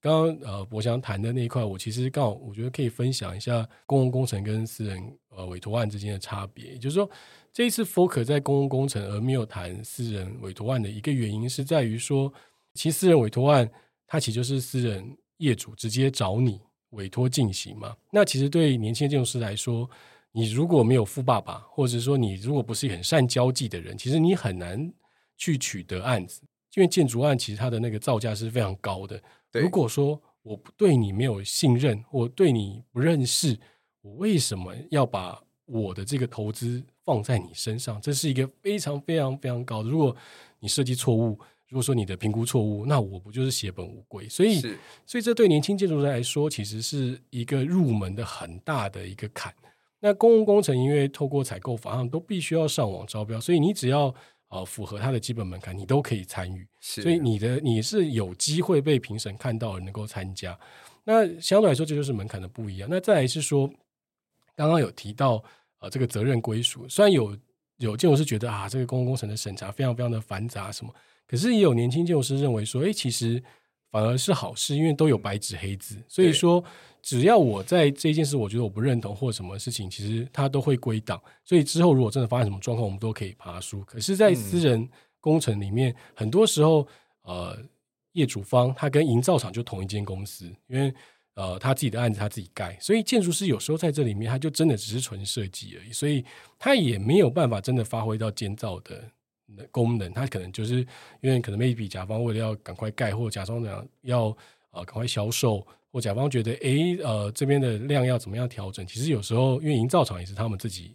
S2: 刚刚呃，我想谈的那一块，我其实刚好我觉得可以分享一下公共工程跟私人呃委托案之间的差别。也就是说，这一次 focus 在公共工程而没有谈私人委托案的一个原因，是在于说，其实私人委托案它其实就是私人业主直接找你委托进行嘛。那其实对年轻建筑师来说，你如果没有富爸爸，或者说你如果不是很善交际的人，其实你很难去取得案子，因为建筑案其实它的那个造价是非常高的。如果说我对你没有信任，我对你不认识，我为什么要把我的这个投资放在你身上？这是一个非常非常非常高的。如果你设计错误，如果说你的评估错误，那我不就是血本无归？所以，所以这对年轻建筑师来说，其实是一个入门的很大的一个坎。那公共工程因为透过采购法上都必须要上网招标，所以你只要。呃，符合它的基本门槛，你都可以参与，所以你的你是有机会被评审看到能够参加。那相对来说，这就是门槛的不一样。那再来是说，刚刚有提到呃，这个责任归属，虽然有有建筑师觉得啊，这个公共工程的审查非常非常的繁杂什么，可是也有年轻建筑师认为说，哎，其实反而是好事，因为都有白纸黑字，所以说。只要我在这件事，我觉得我不认同或什么事情，其实它都会归档。所以之后如果真的发生什么状况，我们都可以爬书。可是，在私人工程里面，嗯、很多时候，呃，业主方他跟营造厂就同一间公司，因为呃，他自己的案子他自己盖，所以建筑师有时候在这里面，他就真的只是纯设计而已，所以他也没有办法真的发挥到建造的功能。他可能就是因为可能 maybe 甲方为了要赶快盖，或者甲方想要呃赶快销售。我甲方觉得，诶，呃，这边的量要怎么样调整？其实有时候，因为营造厂也是他们自己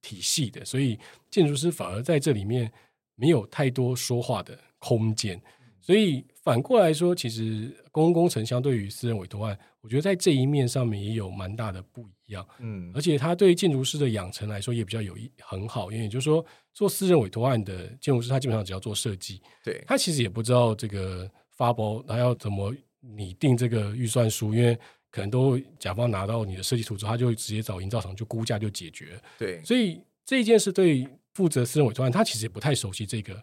S2: 体系的，所以建筑师反而在这里面没有太多说话的空间。所以反过来说，其实公共工程相对于私人委托案，我觉得在这一面上面也有蛮大的不一样。嗯，而且他对建筑师的养成来说也比较有一很好，因为也就是说，做私人委托案的建筑师，他基本上只要做设计，对，他其实也不知道这个发包他要怎么。拟定这个预算书，因为可能都甲方拿到你的设计图之后，他就直接找营造厂就估价就解决。对，所以这一件事对负责私人委托案，他其实也不太熟悉这个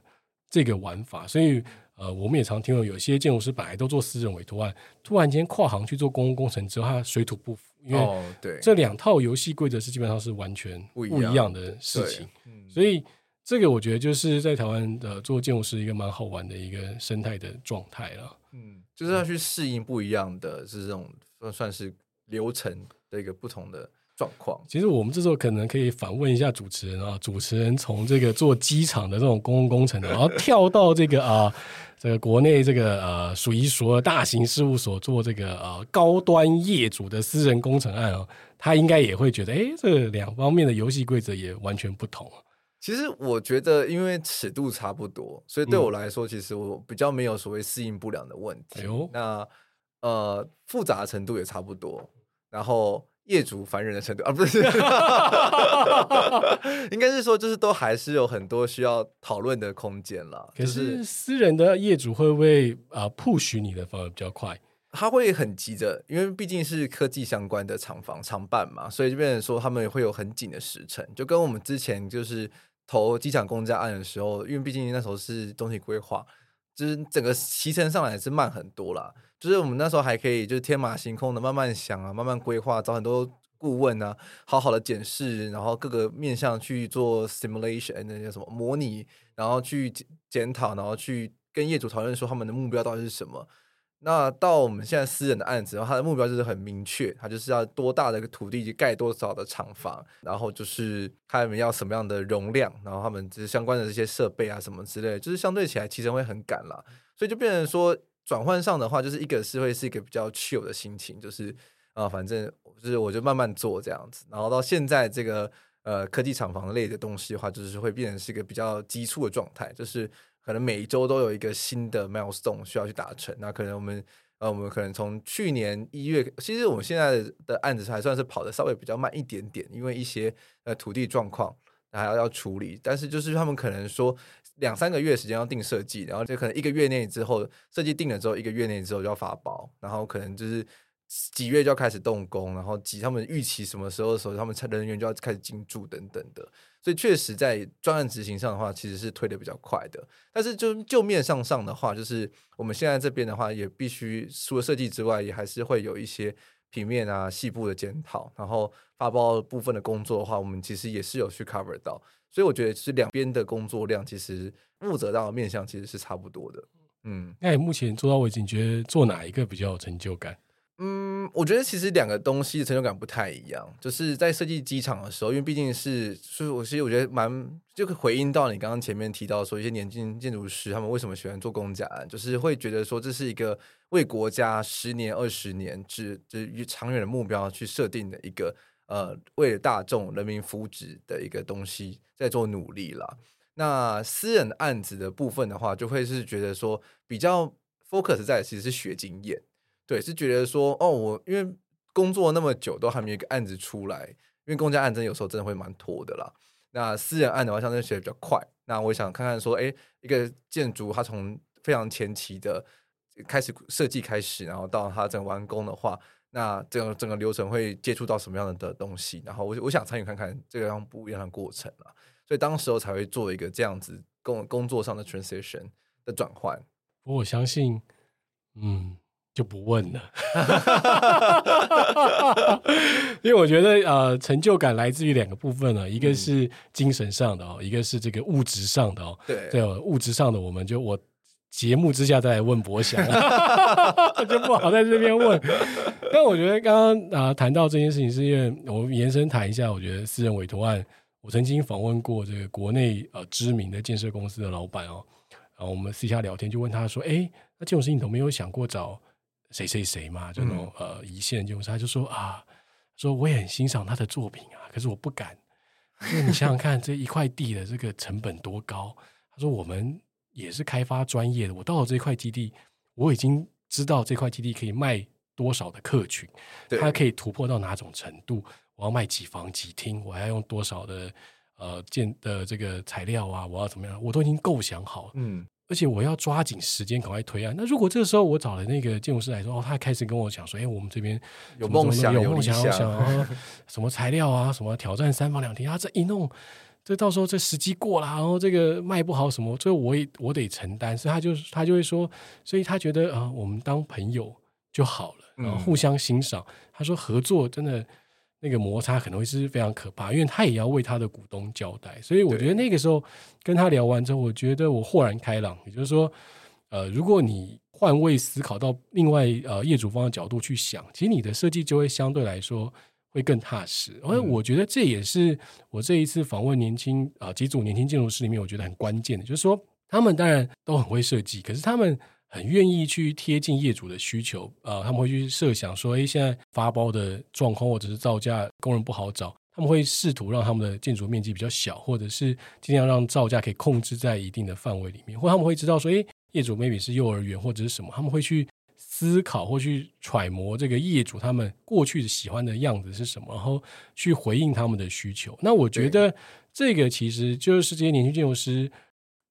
S2: 这个玩法。所以呃，我们也常听到有些建筑师本来都做私人委托案，突然间跨行去做公共工程之后，他水土不服，因为对这两套游戏规则是基本上是完全不一样的事情。嗯，所以这个我觉得就是在台湾的做建筑师一个蛮好玩的一个生态的状态了。
S1: 嗯。就是要去适应不一样的，是这种算算是流程的一个不同的状况。
S2: 其实我们这时候可能可以反问一下主持人啊，主持人从这个做机场的这种公共工程的，然后跳到这个啊，这个国内这个呃数一数二大型事务所做这个呃高端业主的私人工程案啊，他应该也会觉得，哎，这两方面的游戏规则也完全不同。
S1: 其实我觉得，因为尺度差不多，所以对我来说，其实我比较没有所谓适应不良的问题。嗯、那呃，复杂的程度也差不多，然后业主烦人的程度啊，不是，应该是说，就是都还是有很多需要讨论的空间了。
S2: 可是私人的业主会不会啊 push 你的反而比较快？
S1: 他会很急着，因为毕竟是科技相关的厂房厂办嘛，所以这边说他们会有很紧的时程，就跟我们之前就是。投机场公家案的时候，因为毕竟那时候是总体规划，就是整个期程上来是慢很多啦。就是我们那时候还可以就是天马行空的慢慢想啊，慢慢规划，找很多顾问啊，好好的检视，然后各个面向去做 simulation，那叫什么模拟，然后去检讨，然后去跟业主讨论说他们的目标到底是什么。那到我们现在私人的案子，然后他的目标就是很明确，他就是要多大的一个土地去盖多少的厂房，然后就是他们要什么样的容量，然后他们就是相关的这些设备啊什么之类，就是相对起来其实会很赶啦，所以就变成说转换上的话，就是一个是会是一个比较 chill 的心情，就是啊、反正就是我就慢慢做这样子，然后到现在这个呃科技厂房类的东西的话，就是会变成是一个比较急促的状态，就是。可能每一周都有一个新的 milestone 需要去达成，那可能我们呃，我们可能从去年一月，其实我们现在的案子还算是跑的稍微比较慢一点点，因为一些呃土地状况还要要处理。但是就是他们可能说两三个月时间要定设计，然后就可能一个月内之后设计定了之后，一个月内之后就要发包，然后可能就是。几月就要开始动工，然后几他们预期什么时候的时候，他们人员就要开始进驻等等的，所以确实在专案执行上的话，其实是推得比较快的。但是就就面上上的话，就是我们现在这边的话，也必须除了设计之外，也还是会有一些平面啊、细部的检讨，然后发包部分的工作的话，我们其实也是有去 cover 到。所以我觉得是两边的工作量，其实负责到面向其实是差不多的。嗯，
S2: 那你目前做到为止，你觉得做哪一个比较有成就感？
S1: 嗯，我觉得其实两个东西的成就感不太一样。就是在设计机场的时候，因为毕竟是，所以我其实我觉得蛮就可以回应到你刚刚前面提到说，一些年轻建筑师他们为什么喜欢做公家案，就是会觉得说这是一个为国家十年、二十年至至长远的目标去设定的一个呃，为了大众人民福祉的一个东西在做努力啦。那私人案子的部分的话，就会是觉得说比较 focus 在其实是学经验。对，是觉得说哦，我因为工作那么久，都还没有一个案子出来，因为公家案真有时候真的会蛮拖的啦。那私人案的话，相对学的比较快。那我想看看说，哎，一个建筑它从非常前期的开始设计开始，然后到它整完工的话，那整个整个流程会接触到什么样的东西？然后我我想参与看看这个样不一样的过程啦。所以当时候才会做一个这样子工工作上的 transition 的转换。
S2: 我相信，嗯。就不问了，因为我觉得呃，成就感来自于两个部分呢，一个是精神上的哦，一个是这个物质上的哦。
S1: 对，
S2: 对，物质上的我们就我节目之下再来问博翔，就不好在这边问。但我觉得刚刚啊谈到这件事情，是因为我们延伸谈一下，我觉得私人委托案，我曾经访问过这个国内呃知名的建设公司的老板哦，然后我们私下聊天就问他说，哎，那这种事情你都没有想过找？谁谁谁嘛，就那种、嗯、呃一线就是他就说啊，说我也很欣赏他的作品啊，可是我不敢。因为你想想看，这一块地的这个成本多高？他说我们也是开发专业的，我到了这块基地，我已经知道这块基地可以卖多少的客群，它可以突破到哪种程度，我要卖几房几厅，我还要用多少的呃建的这个材料啊，我要怎么样，我都已经构想好了。嗯。而且我要抓紧时间赶快推案。那如果这个时候我找了那个建筑师来说，哦，他开始跟我讲说，哎，我们这边
S1: 有梦想，
S2: 有梦
S1: 想，
S2: 有想啊，什么材料啊，什么挑战三房两厅啊，这一弄，这到时候这时机过了，然后这个卖不好什么，最后我也我得承担。所以他就他就会说，所以他觉得啊、呃，我们当朋友就好了，然后互相欣赏。嗯、他说合作真的。那个摩擦可能会是非常可怕，因为他也要为他的股东交代，所以我觉得那个时候跟他聊完之后，我觉得我豁然开朗。也就是说，呃，如果你换位思考到另外呃业主方的角度去想，其实你的设计就会相对来说会更踏实。而我觉得这也是我这一次访问年轻啊、呃、几组年轻建筑师里面，我觉得很关键的，就是说他们当然都很会设计，可是他们。很愿意去贴近业主的需求，呃，他们会去设想说，诶，现在发包的状况或者是造价，工人不好找，他们会试图让他们的建筑面积比较小，或者是尽量让造价可以控制在一定的范围里面，或他们会知道说，诶，业主 maybe 是幼儿园或者是什么，他们会去思考或去揣摩这个业主他们过去的喜欢的样子是什么，然后去回应他们的需求。那我觉得这个其实就是这些年轻建筑师。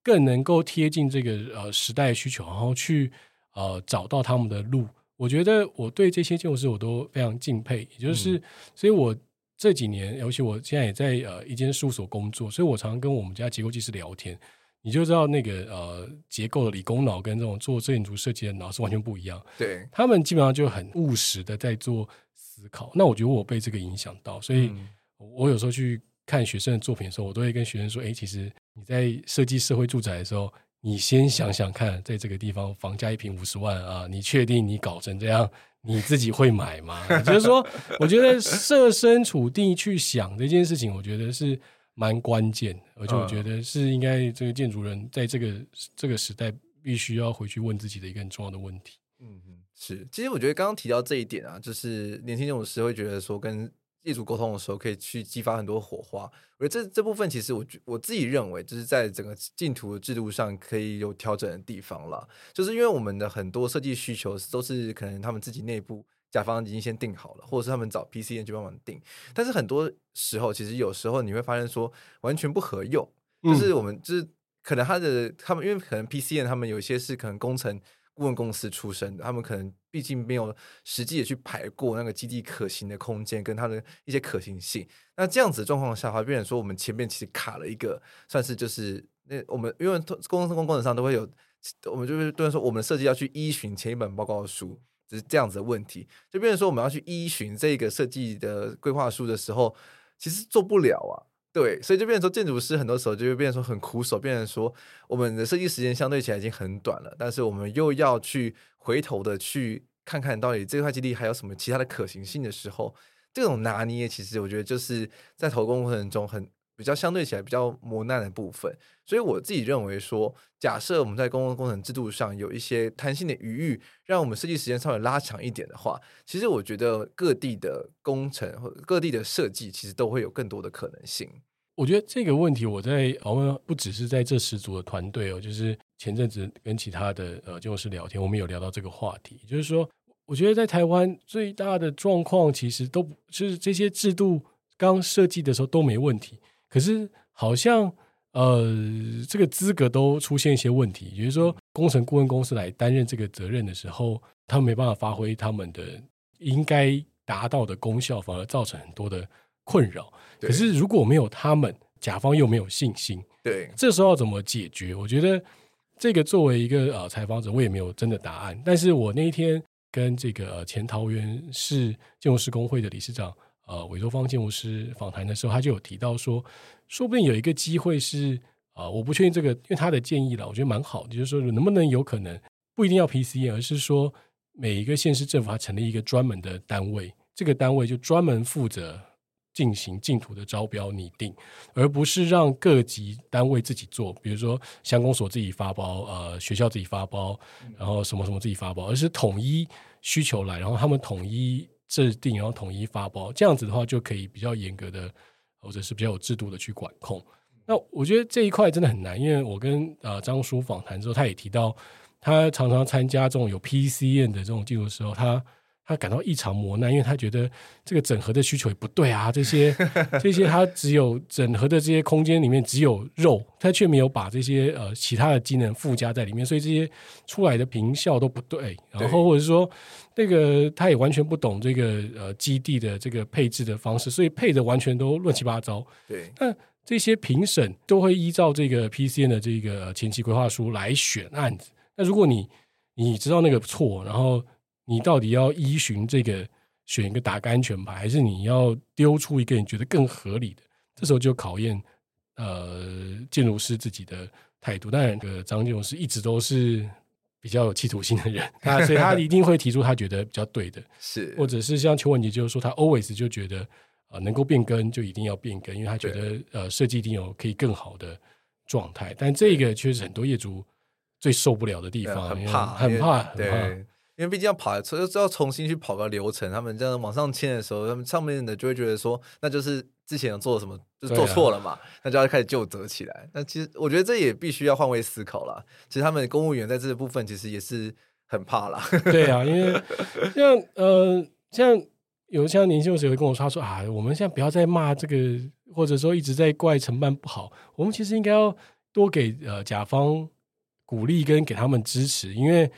S2: 更能够贴近这个呃时代的需求，然后去呃找到他们的路。我觉得我对这些建筑师我都非常敬佩。也就是，嗯、所以我这几年，尤其我现在也在呃一间事务所工作，所以我常常跟我们家结构技师聊天，你就知道那个呃结构的理工脑跟这种做建筑设计的脑是完全不一样。
S1: 对，
S2: 他们基本上就很务实的在做思考。那我觉得我被这个影响到，所以我有时候去看学生的作品的时候，我都会跟学生说：“哎，其实。”你在设计社会住宅的时候，你先想想看，在这个地方房价一平五十万啊，你确定你搞成这样，你自己会买吗？就是说，我觉得设身处地去想这件事情，我觉得是蛮关键，而且我觉得是应该这个建筑人在这个这个时代必须要回去问自己的一个很重要的问题。
S1: 嗯嗯，是。其实我觉得刚刚提到这一点啊，就是年轻建筑师会觉得说跟业主沟通的时候，可以去激发很多火花。我觉得这这部分其实我我自己认为，就是在整个竞图的制度上可以有调整的地方了。就是因为我们的很多设计需求都是可能他们自己内部甲方已经先定好了，或者是他们找 PCN 去帮忙定。但是很多时候，其实有时候你会发现说完全不合用，就是我们就是可能他的他们因为可能 PCN 他们有一些是可能工程。顾问公司出身的，他们可能毕竟没有实际的去排过那个基地可行的空间跟它的一些可行性。那这样子状况下的话，变成说我们前面其实卡了一个，算是就是那我们因为工程工程上都会有，我们就是对说我们设计要去依循前一本报告书，只是这样子的问题，就变成说我们要去依循这个设计的规划书的时候，其实做不了啊。对，所以就变成说，建筑师很多时候就会变成说很苦手，变成说我们的设计时间相对起来已经很短了，但是我们又要去回头的去看看到底这块基地还有什么其他的可行性的时候，这种拿捏其实我觉得就是在投工过程中很比较相对起来比较磨难的部分。所以我自己认为说，假设我们在公共工程制度上有一些弹性的余裕，让我们设计时间稍微拉长一点的话，其实我觉得各地的工程或各地的设计其实都会有更多的可能性。
S2: 我觉得这个问题，我在访问不只是在这十组的团队哦，就是前阵子跟其他的呃建筑师聊天，我们有聊到这个话题，就是说，我觉得在台湾最大的状况其实都就是这些制度刚设计的时候都没问题，可是好像。呃，这个资格都出现一些问题，也就是说，工程顾问公司来担任这个责任的时候，他们没办法发挥他们的应该达到的功效，反而造成很多的困扰。可是如果没有他们，甲方又没有信心，
S1: 对，
S2: 这时候要怎么解决？我觉得这个作为一个呃采访者，我也没有真的答案。但是我那一天跟这个呃前桃园市建筑师公会的理事长。呃，委托方建筑师访谈的时候，他就有提到说，说不定有一个机会是，呃，我不确定这个，因为他的建议了，我觉得蛮好，就是说能不能有可能不一定要 PCN，而是说每一个县市政府它成立一个专门的单位，这个单位就专门负责进行净土的招标拟定，而不是让各级单位自己做，比如说乡公所自己发包，呃，学校自己发包，然后什么什么自己发包，而是统一需求来，然后他们统一。制定，然后统一发包，这样子的话就可以比较严格的，或者是比较有制度的去管控。那我觉得这一块真的很难，因为我跟呃张叔访谈之后，他也提到，他常常参加这种有 PCN 的这种技术的时候，他。他感到异常磨难，因为他觉得这个整合的需求也不对啊，这些 这些他只有整合的这些空间里面只有肉，他却没有把这些呃其他的机能附加在里面，所以这些出来的评效都不对。然后或者是说那个他也完全不懂这个呃基地的这个配置的方式，所以配的完全都乱七八糟。
S1: 对，
S2: 那这些评审都会依照这个 PCN 的这个前期规划书来选案子。那如果你你知道那个错，然后你到底要依循这个选一个打个安全牌，还是你要丢出一个你觉得更合理的？这时候就考验呃建筑师自己的态度。当然，这个张建筑师一直都是比较有企图心的人，他所以他一定会提出他觉得比较对的，
S1: 是
S2: 或者是像邱文杰就是说，他 always 就觉得呃能够变更就一定要变更，因为他觉得呃设计一定有可以更好的状态。但这个确实很多业主最受不了的地方，
S1: 很怕，
S2: 很怕，很怕。
S1: 因为毕竟要跑，所以就要重新去跑个流程。他们这样往上签的时候，他们上面的就会觉得说，那就是之前有做什么，就做错了嘛，啊、那就要开始就责起来。那其实我觉得这也必须要换位思考啦。其实他们公务员在这个部分其实也是很怕啦。
S2: 对啊，因为 像呃，像有像年轻的时候跟我说，他说啊，我们现在不要再骂这个，或者说一直在怪承办不好，我们其实应该要多给呃甲方鼓励跟给他们支持，因为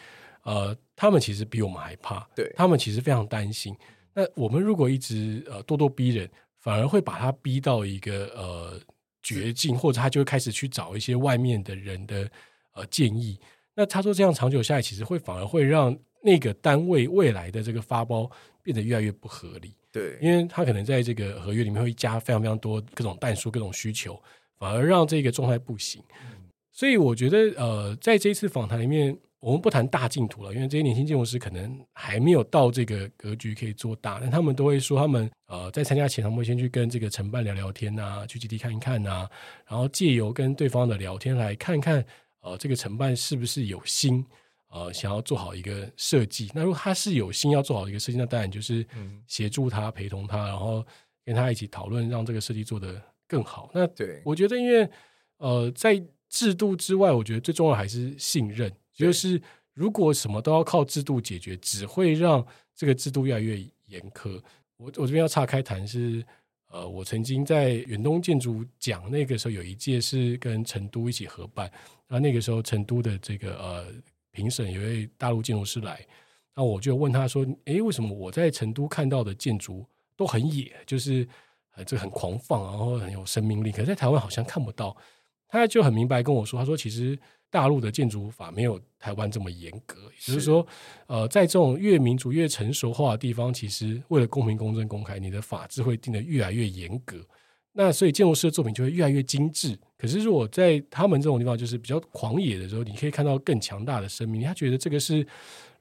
S2: 呃。他们其实比我们还怕，
S1: 对，
S2: 他们其实非常担心。那我们如果一直呃咄咄逼人，反而会把他逼到一个呃绝境，或者他就会开始去找一些外面的人的呃建议。那他说这样长久下来，其实会反而会让那个单位未来的这个发包变得越来越不合理。
S1: 对，
S2: 因为他可能在这个合约里面会加非常非常多各种但书、各种需求，反而让这个状态不行。嗯、所以我觉得呃，在这一次访谈里面。我们不谈大净土了，因为这些年轻建筑师可能还没有到这个格局可以做大，但他们都会说，他们呃在参加前，他们会先去跟这个承办聊聊天啊，去基地看一看啊，然后借由跟对方的聊天来看看，呃，这个承办是不是有心，呃，想要做好一个设计。那如果他是有心要做好一个设计，那当然就是协助他、陪同他，然后跟他一起讨论，让这个设计做得更好。那
S1: 对，
S2: 我觉得因为呃，在制度之外，我觉得最重要还是信任。就是如果什么都要靠制度解决，只会让这个制度越来越严苛。我我这边要岔开谈是，呃，我曾经在远东建筑奖那个时候有一届是跟成都一起合办，然后那个时候成都的这个呃评审有一位大陆建筑师来，那我就问他说：“诶，为什么我在成都看到的建筑都很野，就是呃这很狂放，然后很有生命力，可是在台湾好像看不到？”他就很明白跟我说：“他说其实。”大陆的建筑法没有台湾这么严格，也就是说，呃，在这种越民主越成熟化的地方，其实为了公平、公正、公开，你的法制会定得越来越严格。那所以建筑师的作品就会越来越精致。可是如果在他们这种地方，就是比较狂野的时候，你可以看到更强大的生命。他觉得这个是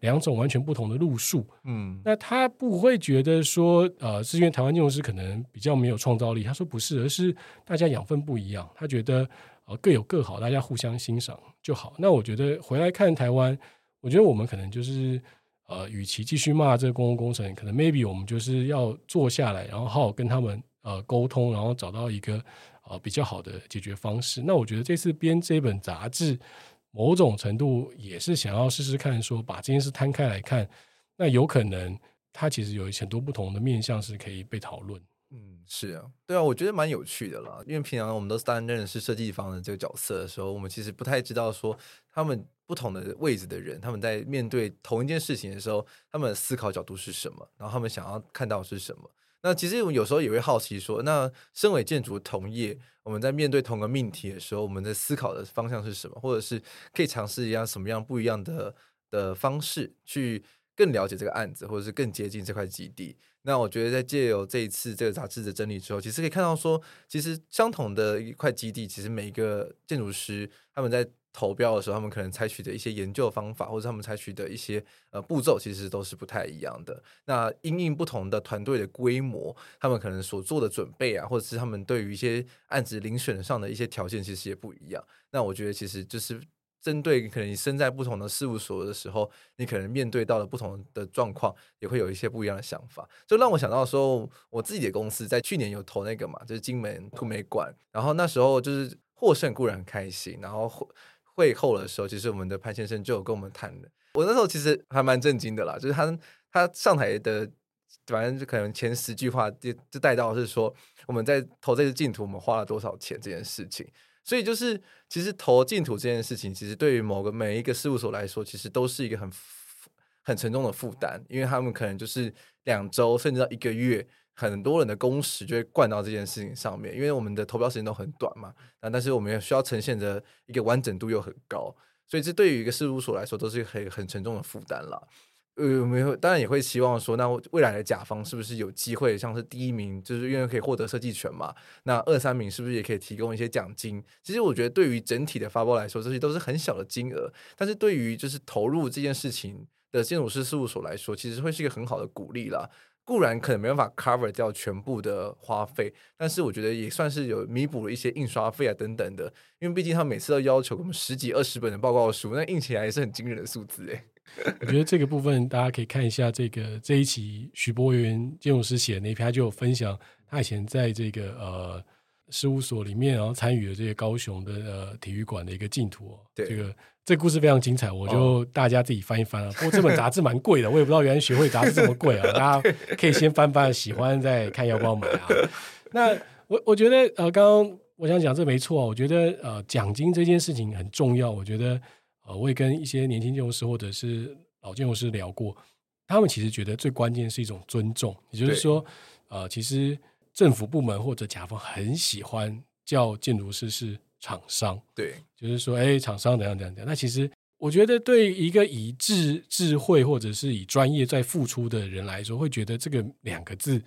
S2: 两种完全不同的路数。嗯，那他不会觉得说，呃，是因为台湾建筑师可能比较没有创造力。他说不是，而是大家养分不一样。他觉得。呃，各有各好，大家互相欣赏就好。那我觉得回来看台湾，我觉得我们可能就是呃，与其继续骂这个公共工程，可能 maybe 我们就是要坐下来，然后好好跟他们呃沟通，然后找到一个呃比较好的解决方式。那我觉得这次编这本杂志，某种程度也是想要试试看，说把这件事摊开来看，那有可能它其实有很多不同的面向是可以被讨
S1: 论。是啊，对啊，我觉得蛮有趣的啦。因为平常我们都担任是设计方的这个角色的时候，我们其实不太知道说他们不同的位置的人，他们在面对同一件事情的时候，他们思考角度是什么，然后他们想要看到是什么。那其实我有时候也会好奇说，那身为建筑同业，我们在面对同个命题的时候，我们的思考的方向是什么，或者是可以尝试一样什么样不一样的的方式去更了解这个案子，或者是更接近这块基地。那我觉得，在借由这一次这个杂志的整理之后，其实可以看到说，其实相同的一块基地，其实每一个建筑师他们在投标的时候，他们可能采取的一些研究方法，或者他们采取的一些呃步骤，其实都是不太一样的。那因应不同的团队的规模，他们可能所做的准备啊，或者是他们对于一些案子遴选上的一些条件，其实也不一样。那我觉得，其实就是。针对可能你身在不同的事务所的时候，你可能面对到了不同的状况，也会有一些不一样的想法。就让我想到说，我自己的公司在去年有投那个嘛，就是金门土美馆，然后那时候就是获胜固然很开心，然后会会后的时候，其实我们的潘先生就有跟我们谈的。我那时候其实还蛮震惊的啦，就是他他上台的，反正就可能前十句话就就带到是说我们在投这个竞图，我们花了多少钱这件事情。所以就是，其实投净土这件事情，其实对于某个每一个事务所来说，其实都是一个很很沉重的负担，因为他们可能就是两周甚至到一个月，很多人的工时就会灌到这件事情上面。因为我们的投标时间都很短嘛，啊，但是我们也需要呈现的一个完整度又很高，所以这对于一个事务所来说，都是很很沉重的负担了。呃，没有当然也会希望说，那未来的甲方是不是有机会，像是第一名，就是因为可以获得设计权嘛？那二三名是不是也可以提供一些奖金？其实我觉得，对于整体的发包来说，这些都是很小的金额，但是对于就是投入这件事情的建筑师事务所来说，其实会是一个很好的鼓励啦。固然可能没办法 cover 掉全部的花费，但是我觉得也算是有弥补了一些印刷费啊等等的，因为毕竟他每次都要求我们十几二十本的报告书，那印起来也是很惊人的数字诶。
S2: 我觉得这个部分大家可以看一下这个这一期徐博元建筑师写的那篇，他就有分享他以前在这个呃事务所里面，然后参与了这些高雄的呃体育馆的一个竞图。对，这个这个故事非常精彩，我就大家自己翻一翻啊。哦、不过这本 杂志蛮贵的，我也不知道原来学会杂志这么贵啊。大家可以先翻翻，喜欢再看要不要买啊。那我我觉得呃，刚刚我想讲这没错啊，我觉得呃奖金这件事情很重要，我觉得。呃，我也跟一些年轻建筑师或者是老建筑师聊过，他们其实觉得最关键是一种尊重，也就是说，呃，其实政府部门或者甲方很喜欢叫建筑师是厂商，
S1: 对，
S2: 就是说，哎，厂商怎样怎样怎样。那其实我觉得，对一个以智智慧或者是以专业在付出的人来说，会觉得这个两个字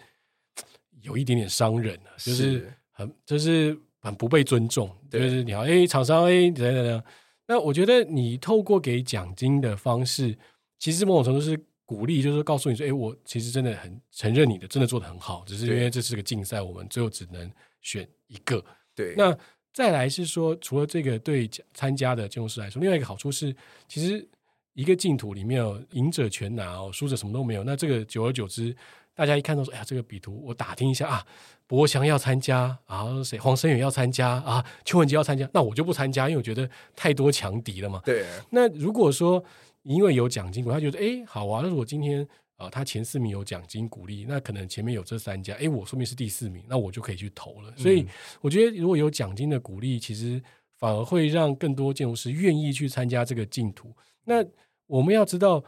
S2: 有一点点伤人啊，就是。很就是很不被尊重，就是你好，哎，厂商，哎，怎样怎样。那我觉得你透过给奖金的方式，其实某种程度是鼓励，就是告诉你说，哎，我其实真的很承认你的，真的做的很好，只是因为这是个竞赛，我们最后只能选一个。对。那再来是说，除了这个对参加的建筑师来说，另外一个好处是，其实一个净土里面哦，赢者全拿哦，输者什么都没有。那这个久而久之，大家一看到说，哎呀，这个比图，我打听一下啊，博翔要参加啊，谁黄生远要参加啊，邱文杰要参加，那我就不参加，因为我觉得太多强敌了嘛。
S1: 对。
S2: 那如果说因为有奖金，他觉得哎，好啊，那如果今天啊，他前四名有奖金鼓励，那可能前面有这三家，哎，我说明是第四名，那我就可以去投了。所以我觉得如果有奖金的鼓励，其实反而会让更多建筑师愿意去参加这个竞图。那我们要知道。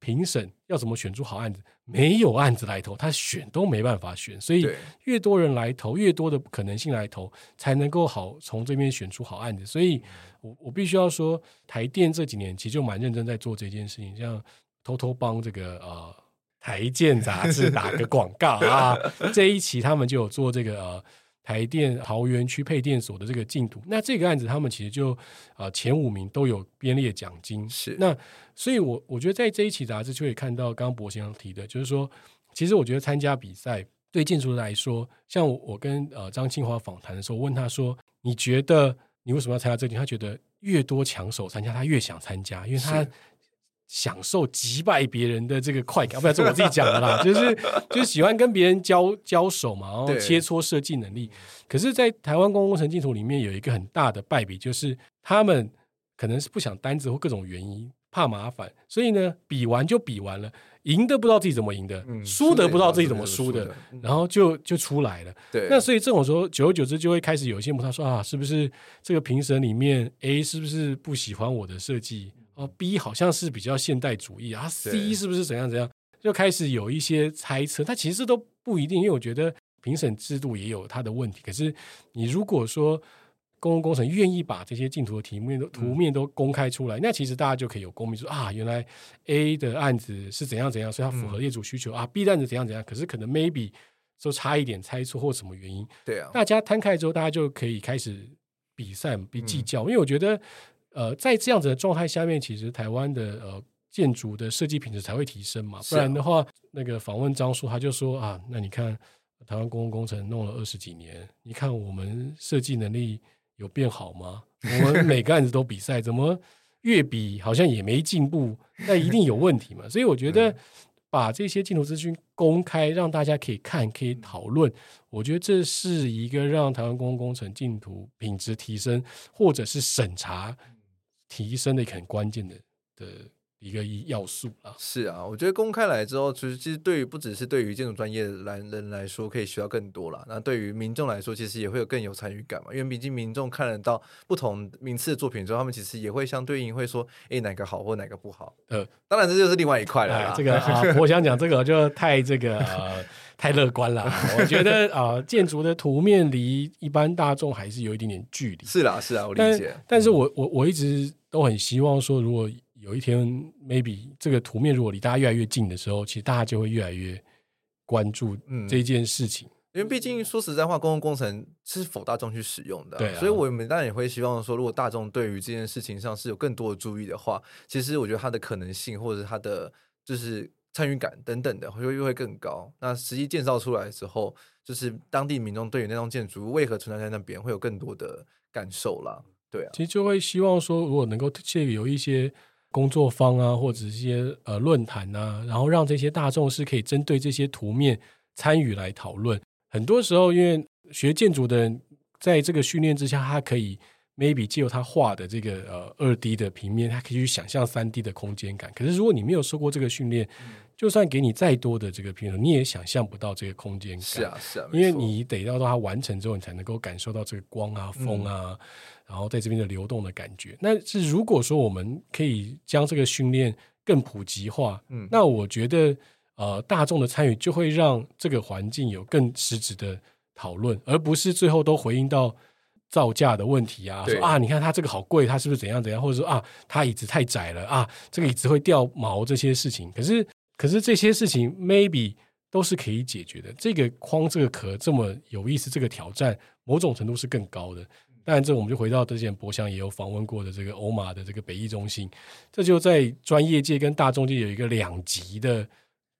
S2: 评审要怎么选出好案子？没有案子来投，他选都没办法选。所以越多人来投，越多的可能性来投，才能够好从这边选出好案子。所以我我必须要说，台电这几年其实就蛮认真在做这件事情，像偷偷帮这个呃台建杂志打个广告啊，这一期他们就有做这个呃。台电桃园区配电所的这个进度，那这个案子他们其实就啊、呃、前五名都有编列奖金。
S1: 是
S2: 那，所以我我觉得在这一期杂志就可以看到，刚刚博先生提的，就是说，其实我觉得参加比赛对建筑师来说，像我，我跟呃张清华访谈的时候，问他说：“你觉得你为什么要参加这个？”他觉得越多抢手参加，他越想参加，因为他。享受击败别人的这个快感，不然是我自己讲的啦，就是就是喜欢跟别人交交手嘛，然后切磋设计能力。可是，在台湾公共工程竞图里面有一个很大的败笔，就是他们可能是不想单子或各种原因，怕麻烦，所以呢，比完就比完了，赢的不知道自己怎么赢的，嗯、输的不知道自己怎么输的，然后就就出来了。对，那所以这种时候，久而久之就会开始有一些人他说啊，是不是这个评审里面 A 是不是不喜欢我的设计？哦，B 好像是比较现代主义啊，C 是不是怎样怎样？就开始有一些猜测。它其实都不一定，因为我觉得评审制度也有它的问题。可是你如果说公共工程愿意把这些竞图的题目都图面都公开出来，嗯、那其实大家就可以有公民说啊，原来 A 的案子是怎样怎样，所以它符合业主需求、嗯、啊，B 的案子怎样怎样。可是可能 maybe 说差一点猜错或什么原因，
S1: 对啊，
S2: 大家摊开之后，大家就可以开始比赛比计较，嗯、因为我觉得。呃，在这样子的状态下面，其实台湾的呃建筑的设计品质才会提升嘛。不然的话，那个访问张叔他就说啊，那你看台湾公共工程弄了二十几年，你看我们设计能力有变好吗？我们每个案子都比赛，怎么越比好像也没进步？那一定有问题嘛。所以我觉得。把这些镜头资讯公开，让大家可以看，可以讨论。我觉得这是一个让台湾公共工程竞图品质提升，或者是审查提升的一个很关键的的。一个要素啊，
S1: 是啊，我觉得公开来之后，其实其实对于不只是对于建筑专业的来人来说，可以学到更多了。那对于民众来说，其实也会有更有参与感嘛。因为毕竟民众看得到不同名次的作品之后，他们其实也会相对应会说，哎，哪个好或哪个不好。呃，当然这就是另外一块了、哎。
S2: 这个啊，我想讲这个就太这个呃太乐观了。我觉得啊、呃，建筑的图面离一般大众还是有一点点距离。
S1: 是啦，是啦，我理解。
S2: 但，但是我我我一直都很希望说，如果有一天，maybe 这个图面如果离大家越来越近的时候，其实大家就会越来越关注这件事情。
S1: 嗯、因为毕竟说实在话，公共工程是否大众去使用的、啊，
S2: 对、啊，
S1: 所以我们当然也会希望说，如果大众对于这件事情上是有更多的注意的话，其实我觉得它的可能性或者是它的就是参与感等等的，会会更高。那实际建造出来之后，就是当地民众对于那栋建筑为何存在在那边，会有更多的感受啦。对啊，
S2: 其实就会希望说，如果能够借由一些。工作坊啊，或者是一些呃论坛啊，然后让这些大众是可以针对这些图面参与来讨论。很多时候，因为学建筑的人在这个训练之下，他可以 maybe 借由他画的这个呃二 D 的平面，他可以去想象三 D 的空间感。可是如果你没有受过这个训练，嗯、就算给你再多的这个平面，你也想象不到这个空间感。
S1: 是啊，是啊，
S2: 因为你得要到它完成之后，你才能够感受到这个光啊、风啊。嗯然后在这边的流动的感觉，那是如果说我们可以将这个训练更普及化，嗯，那我觉得呃大众的参与就会让这个环境有更实质的讨论，而不是最后都回应到造价的问题啊，说啊你看它这个好贵，它是不是怎样怎样，或者说啊它椅子太窄了啊，这个椅子会掉毛这些事情，可是可是这些事情 maybe 都是可以解决的。这个框这个壳这么有意思，这个挑战某种程度是更高的。当然，这我们就回到之前博翔也有访问过的这个欧马的这个北艺中心，这就在专业界跟大众界有一个两极的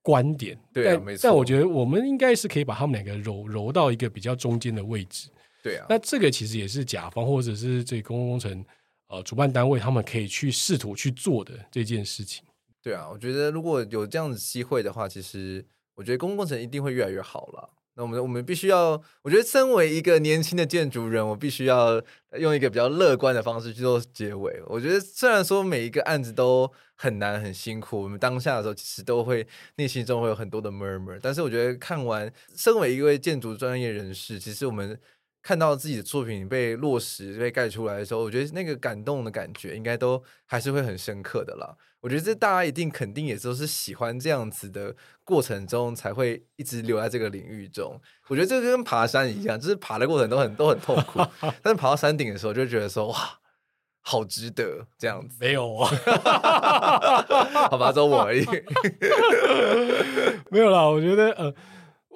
S2: 观点。
S1: 对啊，没错。
S2: 但我觉得我们应该是可以把他们两个揉揉到一个比较中间的位置。
S1: 对啊。
S2: 那这个其实也是甲方或者是这个公共工程呃主办单位他们可以去试图去做的这件事情。
S1: 对啊，我觉得如果有这样子机会的话，其实我觉得公共工程一定会越来越好了。那我们我们必须要，我觉得身为一个年轻的建筑人，我必须要用一个比较乐观的方式去做结尾。我觉得虽然说每一个案子都很难很辛苦，我们当下的时候其实都会内心中会有很多的 murmur，但是我觉得看完，身为一位建筑专业人士，其实我们。看到自己的作品被落实、被盖出来的时候，我觉得那个感动的感觉应该都还是会很深刻的啦。我觉得这大家一定肯定也都是喜欢这样子的过程中才会一直留在这个领域中。我觉得这个跟爬山一样，就是爬的过程都很都很痛苦，但是爬到山顶的时候就觉得说哇，好值得这样子。
S2: 没有啊
S1: 好吧，只有我而已。
S2: 没有啦，我觉得呃。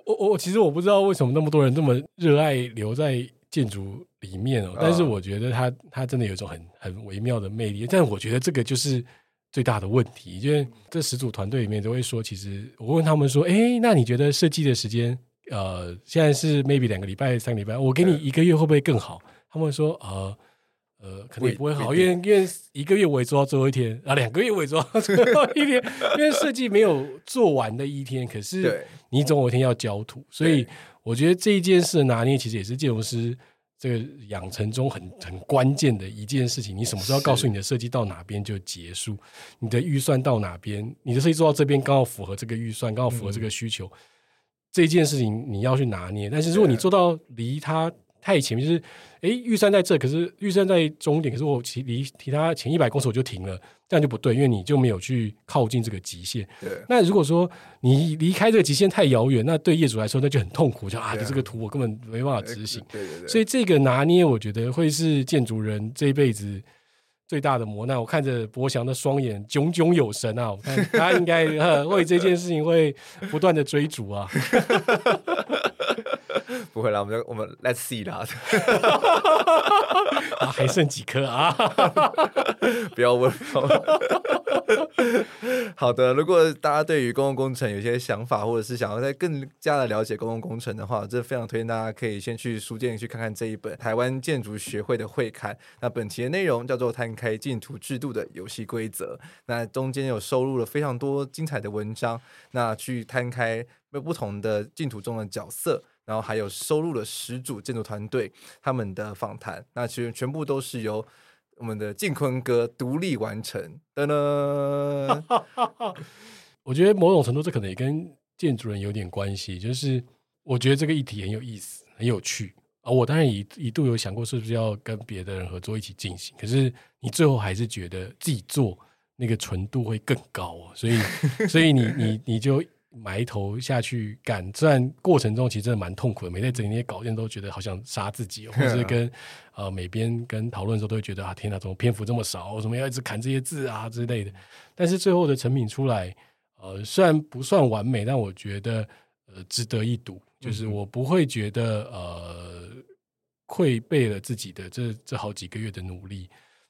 S2: 我我其实我不知道为什么那么多人这么热爱留在建筑里面哦，但是我觉得它它真的有一种很很微妙的魅力。但我觉得这个就是最大的问题，因为这十组团队里面都会说，其实我问他们说，哎，那你觉得设计的时间，呃，现在是 maybe 两个礼拜、三个礼拜，我给你一个月会不会更好？他们说，呃。呃，可能也不会好，因为因为一个月我也做到最后一天啊，两个月我也做到最后一天，因为设计没有做完的一天，可是你总有一天要交图，所以我觉得这一件事的拿捏，其实也是建筑师这个养成中很很关键的一件事情。你什么时候告诉你的设计到哪边就结束，你的预算到哪边，你的设计做到这边刚好符合这个预算，刚好符合这个需求，嗯、这件事情你要去拿捏。但是如果你做到离它。太前面就是，哎，预算在这，可是预算在终点，可是我其离其他前一百公尺我就停了，这样就不对，因为你就没有去靠近这个极限。对。那如果说你离开这个极限太遥远，那对业主来说那就很痛苦，就啊，你这个图我根本没办法执行。对对对。所以这个拿捏，我觉得会是建筑人这一辈子最大的磨难。我看着博翔的双眼炯炯有神啊，我看他应该为这件事情会不断的追逐啊。
S1: 不会啦，我们我们 Let's see 啦，
S2: 啊，还剩几颗啊？
S1: 不要问。好的，如果大家对于公共工程有些想法，或者是想要再更加的了解公共工程的话，这非常推荐大家可以先去书店去看看这一本台湾建筑学会的会刊。那本期的内容叫做《摊开净土制度的游戏规则》，那中间有收录了非常多精彩的文章，那去摊开不同的净土中的角色。然后还有收录了十组建筑团队他们的访谈，那其实全部都是由我们的靖坤哥独立完成的呢。
S2: 我觉得某种程度这可能也跟建筑人有点关系，就是我觉得这个议题很有意思、很有趣啊。我当然一一度有想过是不是要跟别的人合作一起进行，可是你最后还是觉得自己做那个纯度会更高哦，所以 所以你你你就。埋头下去干，虽然过程中其实真的蛮痛苦的，每天整天那些稿件都觉得好像杀自己，或者是 跟呃每边跟讨论的时候都会觉得啊天哪，怎么篇幅这么少，为什么要一直砍这些字啊之类的。但是最后的成品出来，呃，虽然不算完美，但我觉得呃值得一读，就是我不会觉得呃愧背了自己的这这好几个月的努力。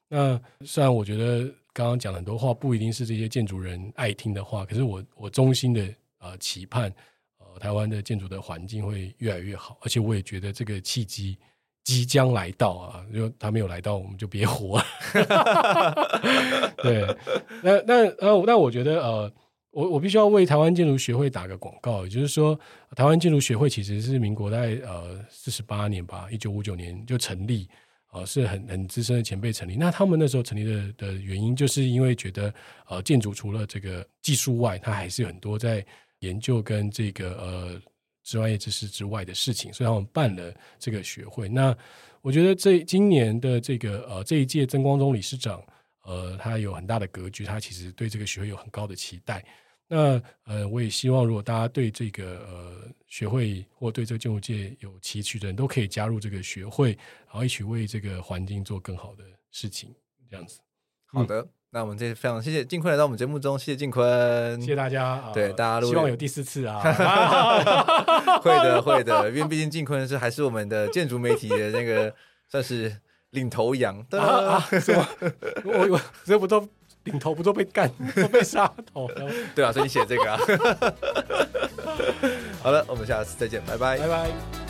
S2: 那虽然我觉得刚刚讲很多话不一定是这些建筑人爱听的话，可是我我衷心的。呃，期盼呃，台湾的建筑的环境会越来越好，而且我也觉得这个契机即将来到啊！如果他没有来到，我们就别活了。对，那那呃，那我觉得呃，我我必须要为台湾建筑学会打个广告，也就是说，台湾建筑学会其实是民国在呃四十八年吧，一九五九年就成立，呃，是很很资深的前辈成立。那他们那时候成立的的原因，就是因为觉得呃，建筑除了这个技术外，它还是有很多在研究跟这个呃专业知识之外的事情，所以他们办了这个学会。那我觉得这今年的这个呃这一届曾光宗理事长，呃，他有很大的格局，他其实对这个学会有很高的期待。那呃，我也希望如果大家对这个呃学会或对这个建筑界有期许的人，都可以加入这个学会，然后一起为这个环境做更好的事情，这样子。
S1: 好的。嗯那我们这次非常谢谢静坤来到我们节目中，谢谢静坤，
S2: 谢谢大家。
S1: 对，大家
S2: 希望有第四次啊！
S1: 会的，会的，因为毕竟静坤是还是我们的建筑媒体的那个算是领头羊。对啊，
S2: 是吗？我我这不都领头不都被干都被杀头？
S1: 对啊，所以你写这个啊。好了，我们下次再见，拜拜，
S2: 拜拜。